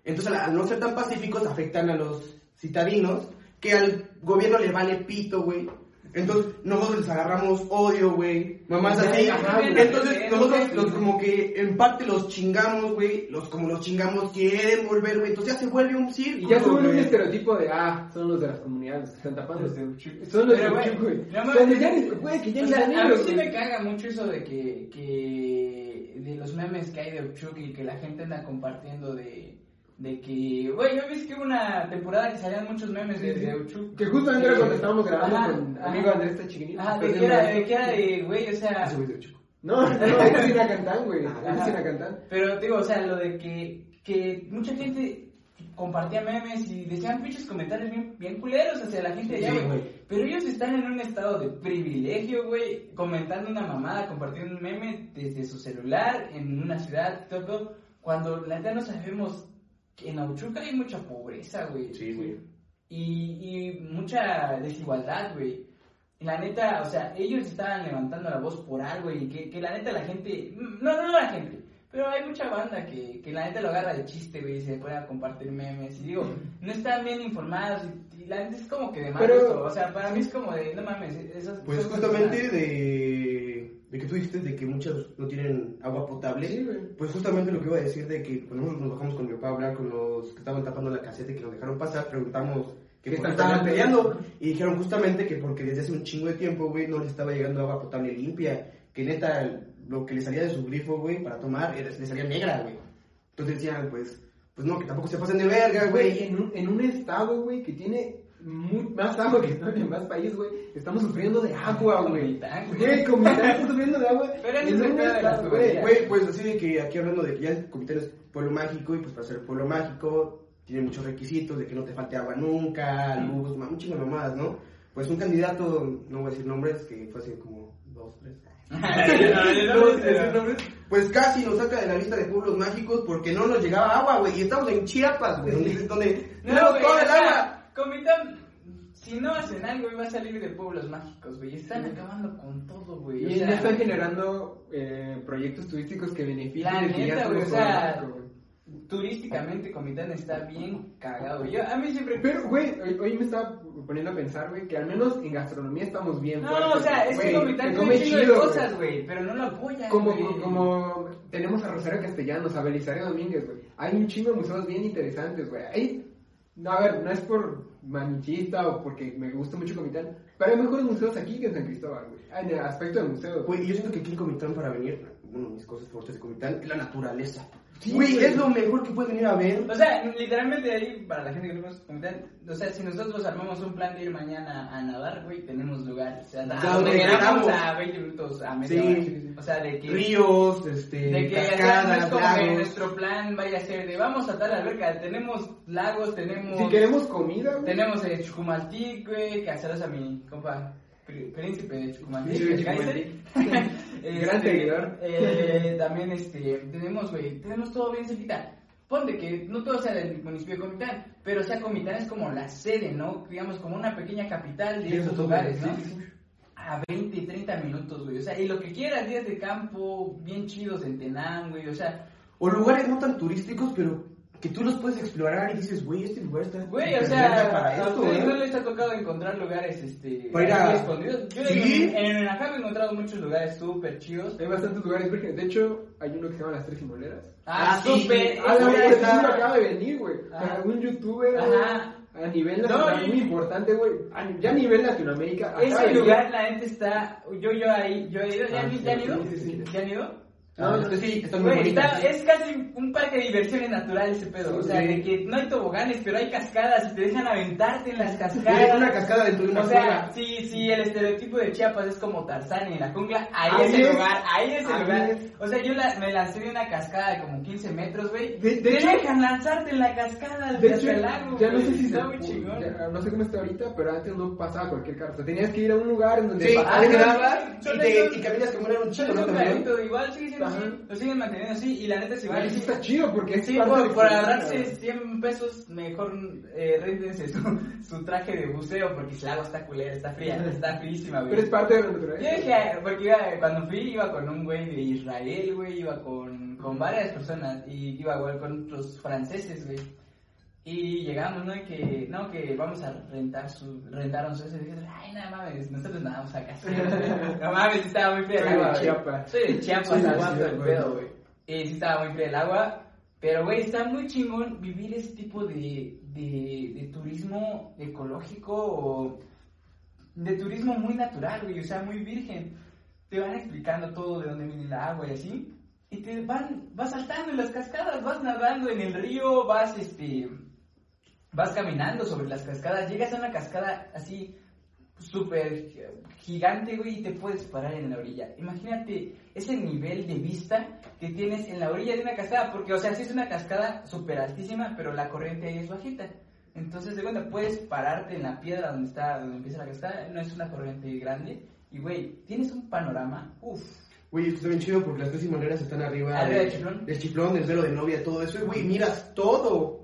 Entonces, al no ser tan pacíficos, afectan a los citadinos, que al gobierno le vale pito, güey. Entonces, nosotros les agarramos odio, güey. Mamás así. Entonces, nosotros los como que en parte los chingamos, güey. Los como los chingamos quieren volver, güey. Entonces ya se vuelve un Y círculo. ya se vuelve un estereotipo de, ah, son los de las comunidades que están tapando. Los de Uchuc. Son los de Uchuc, güey. Cuando ya ni, güey, que ya O ni sea, son a mí sí me caga mucho eso de que, que de los memes que hay de Uchuc y que la gente anda compartiendo de, de que, güey, yo vi que hubo una temporada que salían muchos memes de, de. Que justamente era cuando estábamos grabando Ajá, con ajá. amigo Andrés Tachiquinito. Ajá, de que era, de que era de, güey, o sea, Ese güey es de Chico. [laughs] No, no, es de Sinacantán, güey. Es de Sinacantán. pero digo, o sea, lo de que, que mucha gente compartía memes y decían pinches comentarios bien, bien culeros hacia la gente de allá, güey. Pero ellos están en un estado de privilegio, güey, comentando una mamada, compartiendo un meme desde su celular en una ciudad, todo, todo, cuando la verdad no sabemos que en Auchuca hay mucha pobreza, güey. Sí, güey. Y, y mucha desigualdad, güey. La neta, o sea, ellos estaban levantando la voz por algo y que, que la neta la gente, no, no, no la gente, pero hay mucha banda que, que la neta lo agarra de chiste, güey, y se a compartir memes. Y digo, no están bien informados y, y la neta es como que de mal gusto. O sea, para mí es como de, no mames, esas Pues justamente de, de que tú dijiste de que muchos no tienen agua potable. Sí. Pues justamente lo que iba a decir de que cuando nosotros nos bajamos con mi papá a hablar con los que estaban tapando la caseta y que nos dejaron pasar, preguntamos que ¿Qué por qué están estaban peleando? Y dijeron justamente que porque desde hace un chingo de tiempo, güey, no les estaba llegando agua potable limpia. Que neta, lo que le salía de su grifo, güey, para tomar, le salía negra, güey. Entonces decían, pues, pues no, que tampoco se pasen de verga, Güey, güey. en un, en un estado, güey, que tiene mu- más agua que en más país, güey, estamos sufriendo de agua, güey. Güey. Comitán está sufriendo de agua. Pero en güey. pues así de que aquí hablando de que ya Comitán es pueblo mágico y pues para ser pueblo mágico tiene muchos requisitos de que no te falte agua nunca, luz, ma- un chingo de mamadas, ¿no? Pues un candidato, no voy a decir nombres, que fue hace como dos, tres. [laughs] No voy a decir nombres, Pues casi nos saca de la lista de pueblos mágicos porque no nos llegaba agua, güey. Y estamos en Chiapas, güey, donde, donde No, tenemos el agua. Comitán, si no hacen algo, va a salir de pueblos mágicos, güey. Están acabando con todo, güey. o Y sea, ya están generando eh, proyectos turísticos que benefician La neta, güey, o sea. Turísticamente, Comitán está bien cagado, güey. Yo- a mí siempre. Pero, güey, hoy, hoy me estaba poniendo a pensar, güey, que al menos en gastronomía estamos bien No, fuertes, o sea, es que. Comitán come un chingo de chido, cosas, güey. pero no lo apoyan. Como, como tenemos a Rosario Castellanos, a Belisario Domínguez, güey. Hay un chingo de museos bien interesantes, güey. Hay, no, a ver, no es por manichista o porque me gusta mucho Comitán, pero hay mejores museos aquí que en San Cristóbal, güey. En el aspecto de museos. Güey, yo siento que aquí en Comitán para venir, de mis cosas fuertes de Comitán es la naturaleza. Sí, güey, es lo mejor que puedes venir a ver. O sea, literalmente ahí, para la gente que no conoce o sea, si nosotros armamos un plan de ir mañana a nadar, güey, tenemos lugar. O sea, Donde queramos a 20 minutos, a media Sí. O sea, de que... Ríos, este, De que o sea, no es cascadas, como que nuestro plan vaya a ser de vamos a tal alberca, tenemos lagos, tenemos... Si queremos comida, güey. Tenemos el Chucumaltic, güey, que a mi compa pr- príncipe de Chucumaltic, Sí, [laughs] Kaiser. Gran Este, seguidor. eh, también este, tenemos, güey, tenemos todo bien cerquita. Ponte que no todo sea del municipio de Comitán, pero o sea, Comitán es como la sede, ¿no? Digamos, como una pequeña capital de Sí, esos lugares, ¿no? sí, sí. A 20, 30 minutos, güey. O sea, y lo que quieras, días de campo, bien chidos en Tenán, güey. O sea, O lugares no tan turísticos, pero que tú los puedes explorar y dices, güey, este lugar está. Güey, o sea, para a esto, ustedes ¿eh? no les ha tocado encontrar lugares, este, Para ir a- así escondidos. Yo ¿Sí? en, en Enajave he encontrado muchos lugares súper chidos. Hay bastantes lugares vírgenes. De hecho, hay uno que se llama Las Tres Simoneras. Ah, Ah, sí. súper. Ah, la lugar verdad, está- sí, acaba de venir, güey. Ajá. un youtuber Ajá. a nivel No, nacional y- muy importante, güey. Ya a nivel Latinoamérica. Ese lugar, la gente está. Yo, yo ahí, yo he ido. ¿Ya, Ah, han- sí, ¿ya han ido? sí, sí, sí. ¿Ya han ido? No, este sí, está muy está- es casi un parque de diversiones naturales ese pedo. O sea, Sí. de que no hay toboganes, pero hay cascadas y te dejan aventarte en las cascadas. una cascada dentro de una O sea, jungla. si, si el estereotipo de Chiapas es como Tarzán en la jungla, ahí, Ahí es el es. lugar, ahí es el Ahí lugar. es. O sea, yo la- me lancé de una cascada de como 15 metros, güey. De- de Te hecho- dejan lanzarte en la cascada De hecho, el lago, ya no sé si Está muy chingón. ya, no sé cómo está ahorita, pero antes no pasaba cualquier carro. O sea, tenías que ir a un lugar en donde Sí, te sí, y, te, y caminas como era un ¿no? un igual siendo Así, lo siguen manteniendo así y la neta si van Güey, sí está chido porque es Sí, por, por ahorrarse güey. 100 pesos, mejor eh, réntense su, [laughs] su traje de buceo porque el agua está culera, está fría, está frísima, güey. Pero es parte de la Yo naturaleza. dije, porque iba, cuando fui iba con un güey de Israel, güey, iba con, con varias personas y iba igual con otros franceses, güey. Y llegamos, ¿no? Y que, no, que vamos a rentar su, rentaron su. Y dije, ay, nada mames, nosotros nadamos acá. sí, [laughs] güey. No mames, estaba muy fría el Soy de agua. Chiapas. Soy de Chiapas, Soy de aguanto Ciudad, el pedo, güey. Y sí estaba muy fría el agua. Pero, güey, está muy chingón vivir ese tipo de, de, de turismo ecológico o de turismo muy natural, güey, o sea, muy virgen. Te van explicando todo de dónde viene el agua y así. Y te van, vas saltando en las cascadas, vas nadando en el río, vas, este, vas caminando sobre las cascadas, llegas a una cascada así súper gigante, güey, y te puedes parar en la orilla. Imagínate ese nivel de vista que tienes en la orilla de una cascada, porque, o sea, sí es una cascada súper altísima, pero la corriente ahí es bajita. Entonces, de cuenta, puedes pararte en la piedra donde está, donde empieza la cascada, no es una corriente grande, y, güey, tienes un panorama, uff. Güey, esto está bien chido porque las tres simoneras están arriba. Arriba de- del chiflón. Del chiflón, del velo de novia, todo eso. Y, güey, miras todo.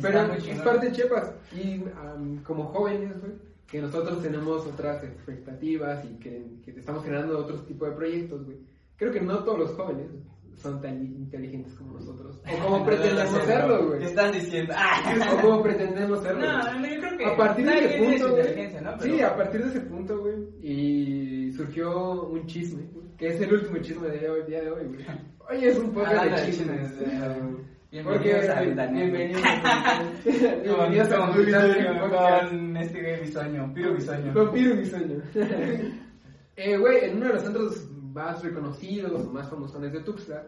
Pero es parte de Chiapas. Y am, como jóvenes, güey, que nosotros tenemos otras expectativas y que, que estamos generando otro tipo de proyectos, güey. Creo que no todos los jóvenes son tan inteligentes como nosotros. O como [laughs] pretendemos serlo, güey. ¿Qué estás diciendo? Ah. [laughs] O como pretendemos serlo. No, no, yo creo que A partir de ese punto, güey. ¿no? Sí, a partir de ese punto, güey. Y surgió un chisme, que es el último chisme de hoy, día de hoy, güey. [laughs] Hoy es un podcast Hablando de chismes. chismes, [laughs] bienvenidos a bienvenidos a Bienvenidos a con, con, con este güey bisoño, Piro bisoño. Lo pido mi sueño. [laughs] eh, güey, en uno de los centros más reconocidos más famosos de Tuxtla,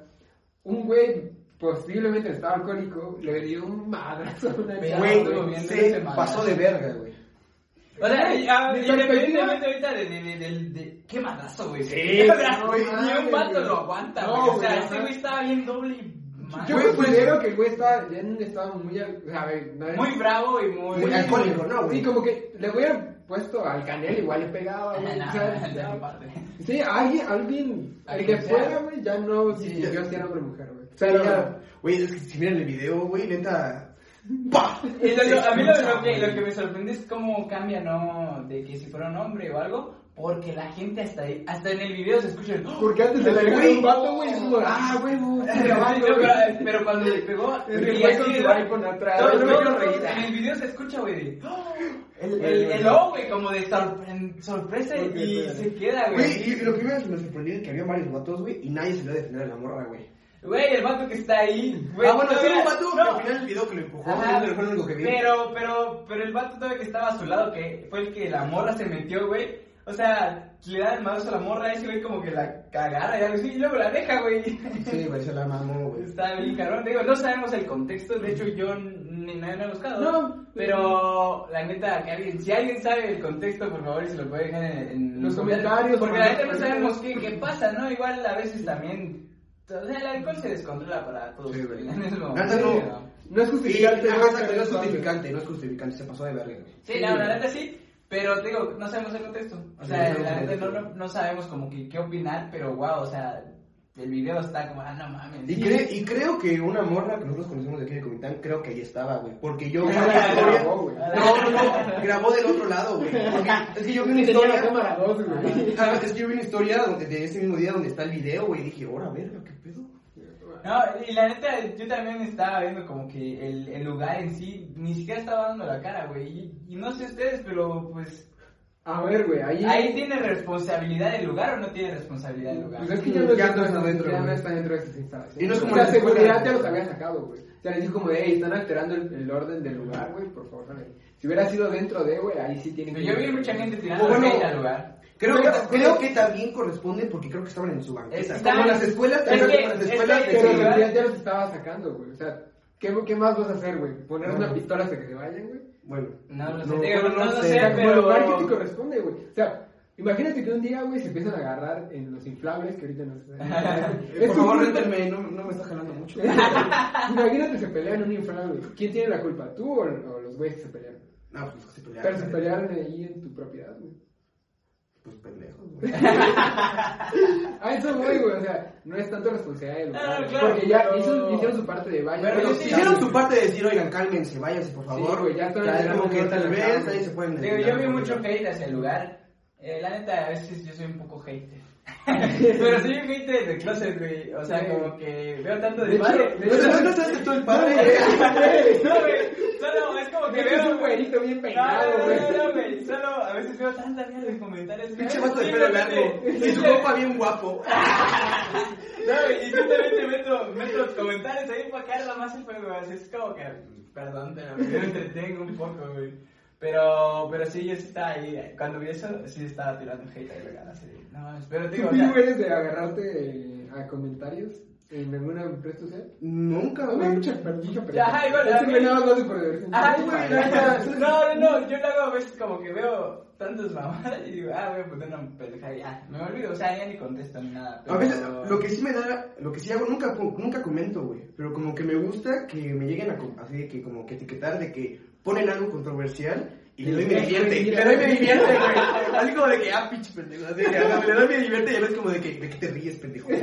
un güey posiblemente en estado alcohólico, le dio un madrazo a una Güey, se pasó de verga, güey. O sea, independientemente ahorita de, de, de, de, de- qué madrazo, güey. Sí, [laughs] ni un güey. lo aguanta, güey. O sea, ese güey estaba bien doble y. Yo Güey, pues, considero que el güey estaba ya en un estado muy, al- o sea, a ver, no es- Muy bravo y muy... Muy alcohólico, ¿no, güey? Sí, como que le hubieran puesto al canel, igual le pegaba, güey. [laughs] no, padre. Sí, alguien, alguien, el que fuera, güey, ya no Sí, ya. si era hombre o mujer, güey. O sea, ya- güey, es que si miran el video, güey, neta. ¡Pah! Y lo- lo- a mí lo, lo que, lo que me sorprende es cómo cambia, ¿no? De que si fuera un hombre o algo, porque la gente hasta hasta en el video se escucha el... ¡Oh! Porque antes se le pegó un vato, güey, como, ah, güey, [laughs] pero, cuando le pegó, El. En el video se escucha, güey, de... ¡Oh! El, el, güey. el oh, güey, como de sorpre- sorpresa y se queda, Güey, y lo que me sorprendió es que había varios vatos, güey, y nadie se le defender a la morra, güey. Güey, el vato que está ahí, güey. ah, bueno, sí, un vato no. al final del video que lo empujó, Ajá, fue lo único que vi. pero, pero, pero el vato todavía que estaba a su lado, que fue el que la morra se metió, güey. O sea, le da el madrazo a la morra, ese güey como que la cagara y algo así, y luego la deja, güey. Sí, güey, se la mamó, güey. Está bien cabrón. Digo, no sabemos el contexto, de hecho yo ni nadie me ha buscado. No. Pero la neta, que alguien, si alguien sabe el contexto, por favor, y se lo puede dejar en, en Los comentarios, Porque por la neta no sabemos qué, qué pasa, ¿no? Igual a veces también. O sea, el alcohol se descontrola para todos. Sí, güey. No. ¿no? No es justificante. no es justificante, no es justificante, se pasó de verga. Sí, la neta sí. Pero te digo, no sabemos el contexto. O sea, Sí, no, la no, neta no, no, sabemos como que qué opinar, pero wow, o sea, el video está como, ah, no mames. Y, cre- y creo que una morra que nosotros conocemos de aquí de Comitán, creo que ahí estaba, güey. Porque yo [laughs] vi una historia. grabó, güey. No, no, no, grabó del otro lado, güey. Es que yo vi una Tenía la historia. cámara es que yo vi una historia donde, de ese mismo día donde está el video, güey. Y dije, ahora, verga, qué pedo. No, y la neta, yo también estaba viendo como que el, el lugar en sí ni siquiera estaba dando la cara, güey. Y, y no sé ustedes, pero pues. A ver, güey, ahí... ¿Ahí tiene responsabilidad el lugar o no tiene responsabilidad el lugar? Pues es que ya no, Ya está, no está dentro, ya no está dentro de esas instalaciones. Y no es como o sea, las seguridad ya los había sacado, güey. O sea, les dijo como de, hey, están alterando el, el orden del lugar, güey, por favor, dale. Si hubiera sido dentro de, güey, ahí sí tienen que... Yo vi mucha gente tirando bueno, hate al lugar. Creo que, Pero- creo que también corresponde porque creo que estaban en su banqueta. Es- como en las escuelas, es que- en las es escuelas que- de Pero seguridad ya los estaba sacando, güey. O sea, ¿qué, qué más vas a hacer, güey? ¿Poner una No. pistola hasta que se vayan, güey? Bueno, No sé, no, digo, bueno, no no lo sé. Sé, como lugar que te pero... corresponde, güey. O sea, imagínate que un día, güey, se empiezan a agarrar en los inflables que ahorita nos... [laughs] Eh, por favor, réntenme, no, no me está jalando mucho. [laughs] Imagínate se pelean en un inflable. ¿Quién tiene la culpa? ¿Tú o, o los güeyes que se pelearon? No, pues los que se pelearon. Pero se pelearon ahí en tu propiedad, güey. Pues pendejos, güey. [laughs] A eso voy, güey. O sea, no es tanto responsabilidad del lugar. Ah, claro, porque ya pero- hizo- hicieron su parte de vaya. Pero Hicieron su parte de decir, oigan, cálmense, váyanse, por favor. Sí, güey, ya están como que en tal vez ahí se pueden Digo, yo vi mucho hate hacia el lugar. Eh, la neta, a veces yo soy un poco hater. [laughs] Pero soy un hater de closet, güey. O sea, como que veo tanto De hecho, de Pero hecho, no te haces tú el padre. [laughs] No, güey. Solo es como que Es veo. un güerito bien peinado, güey. no, no, güey. Solo a veces veo tanta mierda en comentarios. Pinche vato de pelo largo. Y su copa bien guapo. [laughs] No, y simplemente meto, meto los comentarios ahí para caerla más así es como que, perdón, pero yo me entretengo un poco, güey. Pero, pero sí, yo sí estaba ahí, cuando vi eso, sí estaba tirando hate ahí, legal, así, no, pero digo, ¿Tú eres de agarrarte a comentarios en alguna red social? Nunca, No, güey. mucha mucha pregunta. Ajá, igual, siempre nada más hago por. Ajá, güey, no, no, no, yo lo hago a veces como que veo tantas mamadas y digo, ah, voy a poner una pendejada y ya, me olvido, o sea, ya ni contesto ni nada. A veces, pero- lo que sí me da, lo que sí hago, nunca, nunca comento, güey. Pero como que me gusta que me lleguen a, así de que como que etiquetar de que ponen algo controversial y le doy me divierte. Le doy me divierte, güey. Así como de que, ah, pinche pendejo. Así que, le doy me divierte y a veces como de que, ¿de qué te ríes, pendejo? [laughs]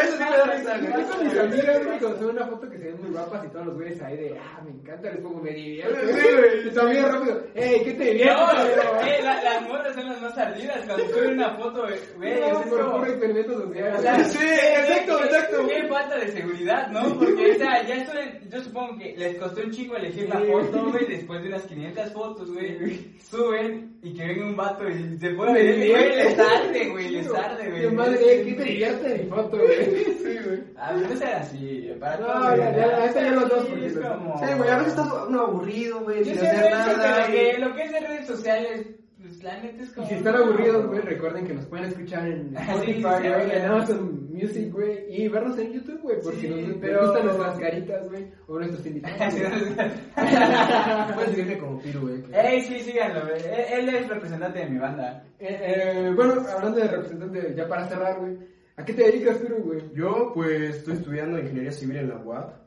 Eso sí me da risa, Yo güey. con mis amigas, güey, cuando suben una foto que se ven muy guapas y todos los güeyes ahí de, ah, me encanta, les pongo, me divierte. Sí, güey. Y tu amiga rápido, ey, ¿qué te divierte? No, eh, [laughs] la- las morras son las más ardidas cuando suben una foto, güey, No, es por como... puro experimento social. O sea, Sí, exacto, qué- exacto. Qué falta de seguridad, ¿no? Porque, o sea, ya suben, yo supongo que les costó un chingo elegir la foto, güey, después de unas 500 fotos, güey, suben y que venga un vato y se pone, güey, les arde, güey, les arde, güey. Qué madre, ¿qué te divierte mi foto, güey? Sí, güey. A mí no sea así, para No, todos, ya, güey. ya, la neta ya los dos, porque es como... Sí, güey, a veces estás uno aburrido, güey, Yo sin hacer nada. lo que es de redes sociales, pues la neta es Y si están aburridos, güey, [laughs] recuerden que nos pueden escuchar en Sí, Spotify, sí, güey, sí. en Amazon Music, güey. Y vernos en YouTube, güey. Por Sí, si nos pero- gustan nuestras caritas, güey. O nuestros invitados. [laughs] [laughs] Puedes seguirme como Piru, güey. Ey, sí, síganlo, güey. Él, es representante de mi banda. Eh, eh, bueno, hablando de representante, ya para cerrar, güey. ¿A qué te dedicas, Piru, güey? Yo, pues, estoy estudiando ingeniería civil en la UAP.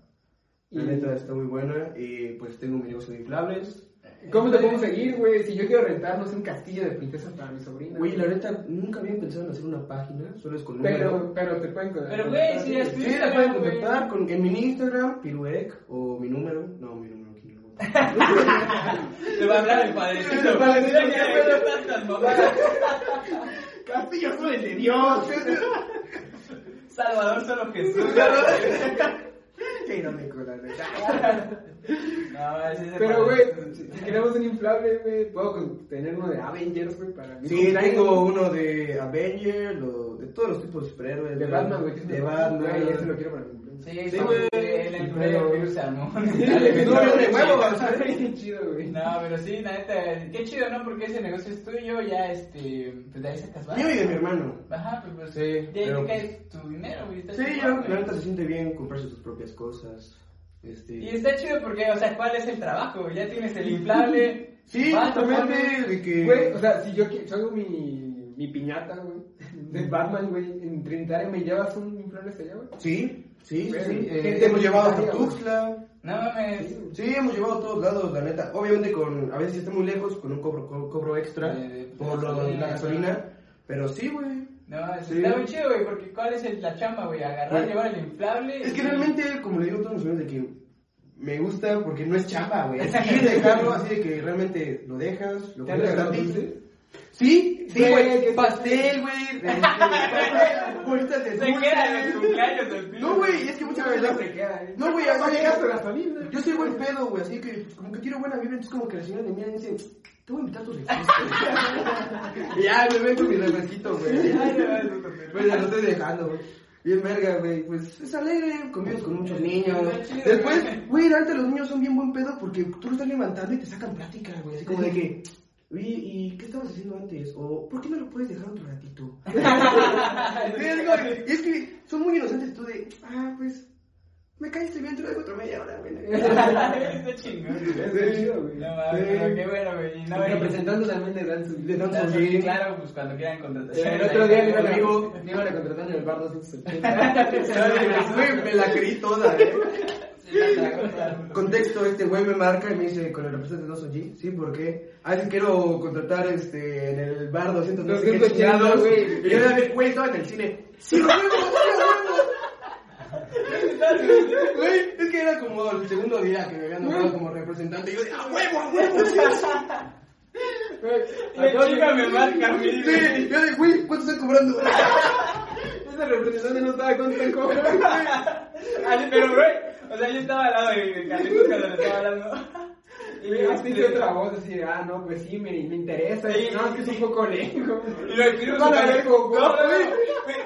La neta está muy buena. Y pues tengo mi negocio de inflables. ¿Cómo te podemos seguir, güey? Si yo quiero rentarnos un castillo de princesas para mi sobrina. Güey, la neta, nunca había pensado en hacer una página. Solo es con número. Pero, pero te pueden Pero, güey, si es- Sí, la pueden contactar con, en mi Instagram, Piruec, o mi número. No, mi número aquí. no. [laughs] Te va a hablar el padrecito. El padrecito, que. [laughs] Castillo el de Dios. Salvador solo Jesús. Irónico, la neta. No, ese es el Pero, güey, si, queremos un inflable, güey, puedo tener uno de Avengers, güey, para mi Sí, cumpleaños. tengo uno de Avenger, lo- de todos los tipos de superhéroes. De Batman, güey. De Batman. Güey, ese lo quiero para cumpleaños. Sí, Sí, sí, [laughs] güey. El empleo virus no, de huevo, [laughs] Qué chido, güey. No, pero sí, la neta, qué chido, ¿no? Porque ese negocio es tuyo, ya, este, pues de ahí sacas Mío y de mi hermano. Ajá, pues, pues, Sí, de ahí pero, te cae tu dinero, güey. Sí, yo, la neta se siente bien comprarse sus propias cosas. Este... Y está chido porque, o sea, ¿cuál es el trabajo? Ya tienes el inflable. Sí, pones. de que... Güey, o sea, si yo hago mi, mi piñata, güey, de Batman, güey, en Trinitaria, ¿me llevas un inflable allá, güey? Sí, sí, sí, Güey, sí. ¿qué Eh, te hemos llevado hasta? Tuxtla. No mames. Sí, hemos llevado a todos lados, la neta. Obviamente con, a veces está muy lejos, con un cobro, co- cobro extra de- por lo la gasolina. Pero sí, güey. No, Sí. está muy chido, güey, porque ¿cuál es el- la chamba, güey? Agarrar, llevar el inflable. Es que realmente, como le digo a todos mis amigos, de que me gusta porque no es chamba, güey. [laughs] Así dejarlo, así de que realmente lo dejas, lo ¿Te han pones regalado gratis. Sí, sí, Güey, Pastel, güey. [laughs] de- Bolitas de Se queda en los cumpleaños del. No, güey, es que muchas veces... se queda, ¿eh? No, güey, así- llegar tu gasolina. Yo soy buen pedo, güey, así que como que quiero buena vibra, entonces como que la señora de mí dice, te voy a invitar refrescos. [laughs] y ya, me meto mi refresquito, güey. No, no. Pues ya lo estoy dejando, güey. Bien verga, güey, pues es alegre, convives con muchos niños. Después, güey. güey, neta los niños son bien buen pedo porque tú lo estás levantando y te sacan plática, güey, así como de que... Oye, ¿y qué estabas haciendo antes? O, ¿por qué no lo puedes dejar otro ratito? [laughs] [laughs] Y es que son muy inocentes tú de, ah, pues, me caíste bien, te lo dejo otra media hora, güey. [laughs] Está chingón. Es chido, güey. No mames, Sí. pero qué bueno, güey. No, Los güey. representantes también de Dan Dan Claro, Sujin. Claro, pues cuando quieran contratación. El otro día me iban, Amigo. a, me iban a contratar en el bar 280. [laughs] Güey, me la creí toda. Sí, claro. Contexto, este güey me marca y me dice, con el representante de 2G, sí, ¿por qué? Ah, que quiero contratar este, en el bar 200, no sé qué 280, chingados. güey. Y yo de güey, estaba en el cine. ¡Sí, lo huevo, Güey, es que era como el segundo día que me habían nombrado como representante. Y yo de, ¡a huevo, a huevo! [laughs] Sí, La chica me marca a mí, sí. yo de, güey, ¿cuánto están cobrando? [laughs] Ese representante no estaba contento. Así, pero, güey, o sea, yo estaba al lado de, de Carlitos cuando le estaba hablando. Y así que otra voz así, ah, no, pues sí, me, me interesa. Sí, no, es que es un poco lejos. Y lo escribo Van a ver No, güey.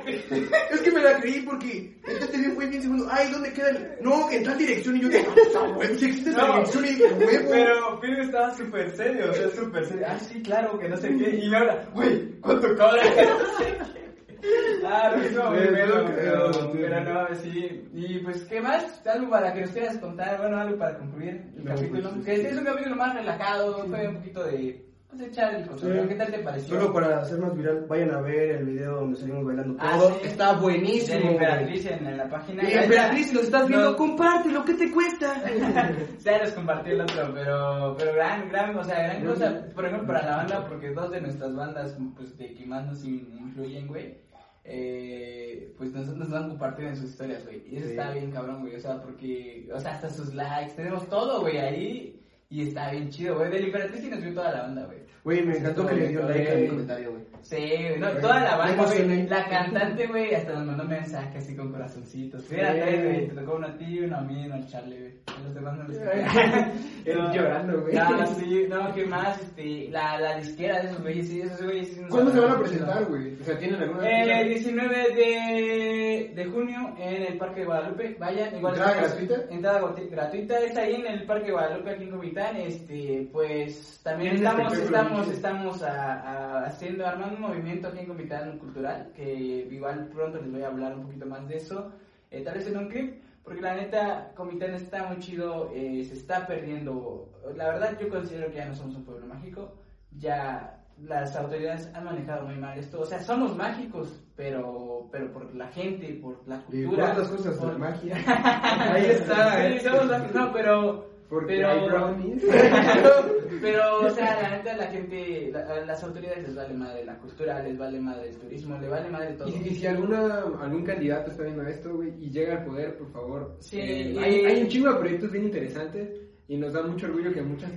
[laughs] Es que me la creí porque entraste bien, fue bien segundo. Ay, ¿dónde queda el.? No, en tal dirección. Y yo de, ¡a huevo! Si existe esa No, dirección y huevo. Pero Philip estaba súper serio, o sea, súper serio. Ah, sí, claro, que no sé qué. Y me habla, güey, ¿cuánto cobra? [laughs] No sé qué. Ah, lo sí, pero, no, sí. Y pues, ¿qué más? Algo para que nos quieras contar, bueno, algo para concluir el No, capítulo. pues, que este es un capítulo más relajado, fue un poquito de, pues, echar el cotorreo. Sí. ¿Qué tal te pareció? Solo para hacer más viral, vayan a ver el video donde salimos bailando Ah, todo. sí. Está De buenísimo. güey. Emperatriz en, en la página. Y Emperatriz, si lo estás viendo, No. compártelo, ¿qué te cuesta? [laughs] Ya les compartí el otro, pero, pero gran, gran, o sea, gran cosa, por ejemplo, para la banda, porque dos de nuestras bandas, pues, de que más nos in- influyen, güey, eh, pues nos, nos han compartido en sus historias, güey, y eso Sí. está bien cabrón, güey, o sea, porque, o sea, hasta sus likes, tenemos todo, güey, ahí, y está bien chido, güey, del Imperatriz sí nos vio toda la banda, güey. Güey, me encantó que le dio like a mi comentario, güey. Sí, no, toda la banda, güey. La cantante, güey, hasta nos mandó mensajes así con corazoncitos. Fíjate, güey, te tocó uno a ti, uno a mí, uno al Charlie, güey. A los demás no les [laughs] No. llorando, güey. No, sí, no, ¿qué más? Este, la, la disquera de esos güeyes, sí, esos güeyes sí ¿Cuándo se van a presentar, güey? O sea, ¿tienen alguna Eh, 19 de, de junio en el Parque de Guadalupe. Vayan, igual. ¿Entrada gratuita? Entrada gratu- gratuita, es ahí en el Parque de Guadalupe, aquí en Comitán. Este, pues también ¿Tienen estamos, estamos, estamos a- a- haciendo, formando un movimiento aquí en Comitán Cultural, que igual pronto les voy a hablar un poquito más de eso, eh, tal vez en un clip, porque la neta, Comitán está muy chido, eh, se está perdiendo. La verdad, yo considero que ya no somos un pueblo mágico, ya las autoridades han manejado muy mal esto. O sea, somos mágicos, pero, pero por la gente, por la ¿Y cultura. cuántas cosas por... de magia? [laughs] Ahí está. Sí, somos mágicos, no, pero Porque Pero- hay brownies. [laughs] Pero, [laughs] o sea, la neta, la gente, la- a las autoridades les vale madre la cultura, les vale madre el turismo, le vale madre todo. Y si, y si alguna, algún candidato está viendo esto, güey, y llega al poder, por favor. Sí, eh, y- hay, hay un chingo de proyectos bien interesantes y nos da mucho orgullo que muchas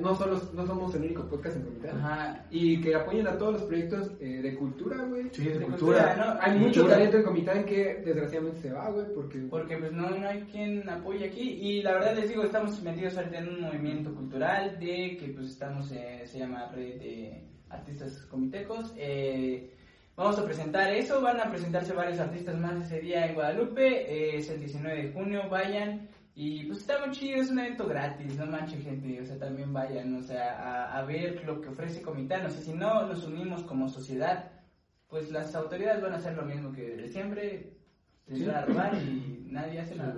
no solo no somos el único podcast en Comitán. Ajá. Y que apoyen a todos los proyectos eh, de cultura, güey. Sí, de De cultura. cultura, ¿no? Hay mucho talento en Comitán que desgraciadamente se va, güey, porque... Porque pues no, no hay quien apoye aquí y la verdad les digo, estamos metidos ahorita en un movimiento cultural de que pues estamos, eh, se llama Red de Artistas Comitecos. Eh, vamos a presentar eso, van a presentarse varios artistas más ese día en Guadalupe, eh, es el 19 de junio, vayan. Y pues está muy chido, es un evento gratis, no manchen gente, o sea, también vayan, o sea, a, a ver lo que ofrece Comitán, o sea, si no nos unimos como sociedad, pues las autoridades van a hacer lo mismo que de siempre, les Sí. van a robar y [clears throat] nadie hace nada.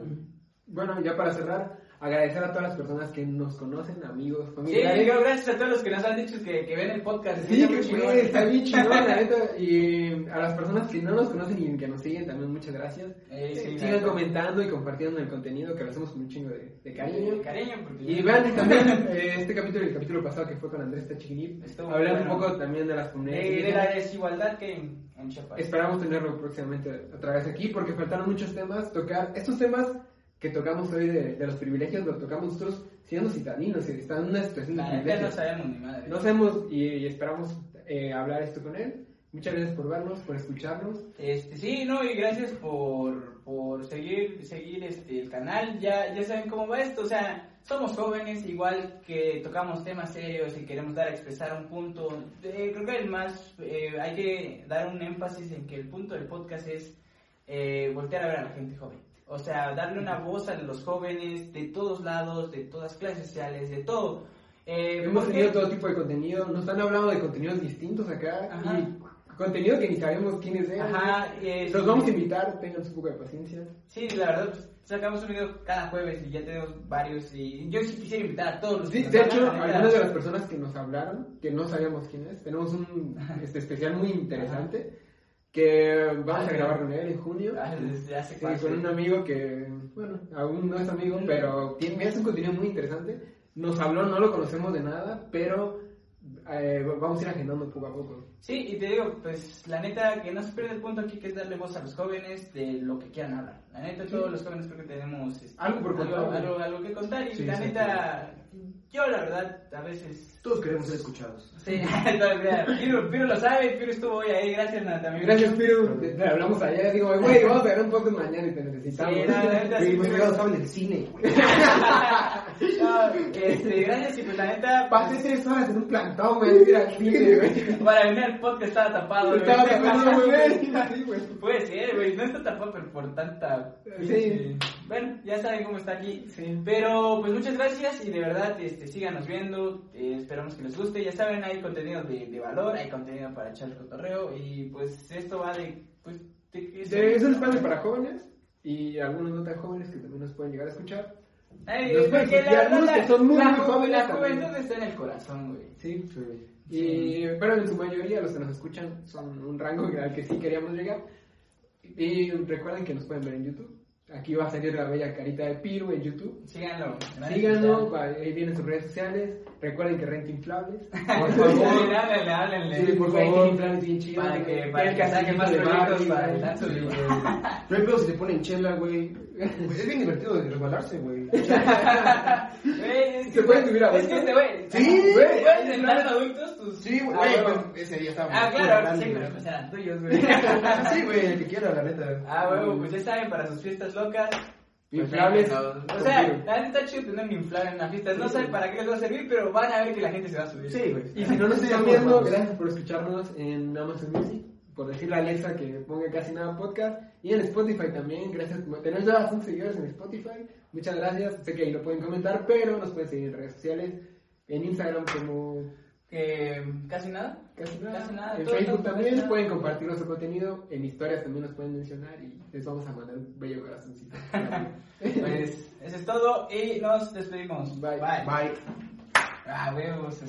Bueno, ya para cerrar, agradecer a todas las personas que nos conocen, amigos, Sí, familiares. digo, gracias a todos los que nos han dicho que, que ven el podcast. Sí, que güey, está bien [laughs] chingón, la neta. Y a las personas que no nos conocen y que nos siguen también, muchas gracias. Eh, sí, la Sigan comentando y compartiendo el contenido que lo hacemos con un chingo de, de cariño. Eh, cariño, porque Y vean [laughs] también eh, este capítulo y el capítulo pasado que fue con Andrés. Estuvo Hablando un poco también de las de, comunidades. de la desigualdad que en, en Chiapas. Esperamos tenerlo próximamente otra vez aquí porque faltaron muchos temas. Tocar estos temas que tocamos hoy de, de los privilegios, los tocamos nosotros siendo citadinos y estando en una situación de neta no privilegio. sabemos ni madre. No sabemos y, y esperamos eh, hablar esto con él. Muchas gracias por vernos, por escucharnos. Este, sí, no, y gracias por, por seguir, seguir este, el canal. Ya, ya saben cómo va esto. O sea, somos jóvenes, igual que tocamos temas serios y queremos dar a expresar un punto. Eh, creo que el más, eh, hay que dar un énfasis en que el punto del podcast es eh, voltear a ver a la gente joven. O sea, darle una voz a los jóvenes de todos lados, de todas clases sociales, de todo. Eh, Hemos porque- tenido todo tipo de contenido. Nos están hablando de contenidos distintos acá. Ajá. Y contenido que ni sabemos quiénes sean. Ajá, eh, Los vamos a invitar, tengan un poco de paciencia. Sí, la verdad, pues, sacamos un video cada jueves y ya tenemos varios. Y yo sí quisiera invitar a todos los Sí, de hecho, algunas de las personas que nos hablaron, que no sabíamos quién es, tenemos un este, especial muy interesante que vamos a grabar con él en junio. Ah, desde hace Sí, con un amigo que, bueno, aún no es amigo, pero tiene, hace un contenido muy interesante. Nos habló, no lo conocemos de nada, pero eh, vamos a ir agendando poco a poco. Sí, y te digo, pues la neta, que no se pierde el punto aquí, que es darle voz a los jóvenes de lo que quieran hablar. La neta, todos los jóvenes creo que tenemos este, Algo por contar, algo, algo- algo que contar. Y Sí, la sí, neta, yo la verdad, a veces. Todos queremos ser escuchados. Sí. [laughs] Piro, Piro lo sabe, Piro estuvo hoy ahí, gracias Nata. amigo. Gracias, Piru. Te, hablamos ayer. Digo, güey, vamos a ver un poco mañana y te necesitamos. Sí, la neta, Güey, sí, sí. pegados saben del cine, güey. No, este, gracias y pues la neta. Pasé tres horas en un plantón, güey, ir al cine, güey. Para venir al podcast estaba tapado, güey. Estaba tapado, güey. [laughs] Puede ser. No está tapado, pero por tanta. Sí. Bueno, ya saben cómo está aquí. Sí. Pero, pues muchas gracias y de verdad, este, síganos viendo. eh, esperamos que les guste. Ya saben, hay contenido de, de valor, hay contenido para echar el cotorreo. Y pues esto va de. Pues, de De- Es un espacio para jóvenes y algunos no tan jóvenes que también nos pueden llegar a escuchar. Ay, Los porque la algunos verdad, que son muy, la, muy jóvenes La juventud está en el corazón, güey. Sí. Sí. Y, pero en su mayoría los que nos escuchan son un rango al que sí queríamos llegar. Y recuerden que nos pueden ver en YouTube. Aquí va a salir la bella carita de Piru en YouTube. Síganlo. Síganos, va- ahí vienen sus redes sociales. Recuerden que renta inflables. Por [laughs] Sí, favor. háblenle, háblenle. Sí, por favor. inflables bien chido. Para que, para el que saque casillito más de proyectos para el pedo si te ponen chela, güey. Es bien divertido de resbalarse, güey. [laughs] Güey, ¿Se pueden subir a Es que este güey. Sí, güey. güey. ¿Puedes entrar en adultos? Tus... Sí, güey. Güey, pues, ese día estaba. Ah, claro, sí, pero pues eran tuyos, güey. Sí, güey, el que quiera, la neta. Ah, huevo, pues ya saben, para sus fiestas locas. pues, Inflables. O sea, la neta está chido tener un inflable en una fiesta. No sí. para qué les va a servir, pero van a ver que la gente se va a subir. Sí, güey. Y si no nos están pues, viendo, gracias por escucharnos en Amazon Music, por decirle a Alexa que ponga casi nada podcast, y en Spotify también, gracias por tener ya bastantes seguidores en Spotify, muchas gracias, sé que ahí lo pueden comentar, pero nos pueden seguir en redes sociales, en Instagram como Que casi nada. Casi nada. Casi nada. En Facebook también pueden compartir nuestro contenido. En historias también nos pueden mencionar y les vamos a mandar un bello corazoncito. [laughs] Pues eso es todo y nos despedimos. Bye. Bye. Bye. Ah, huevos.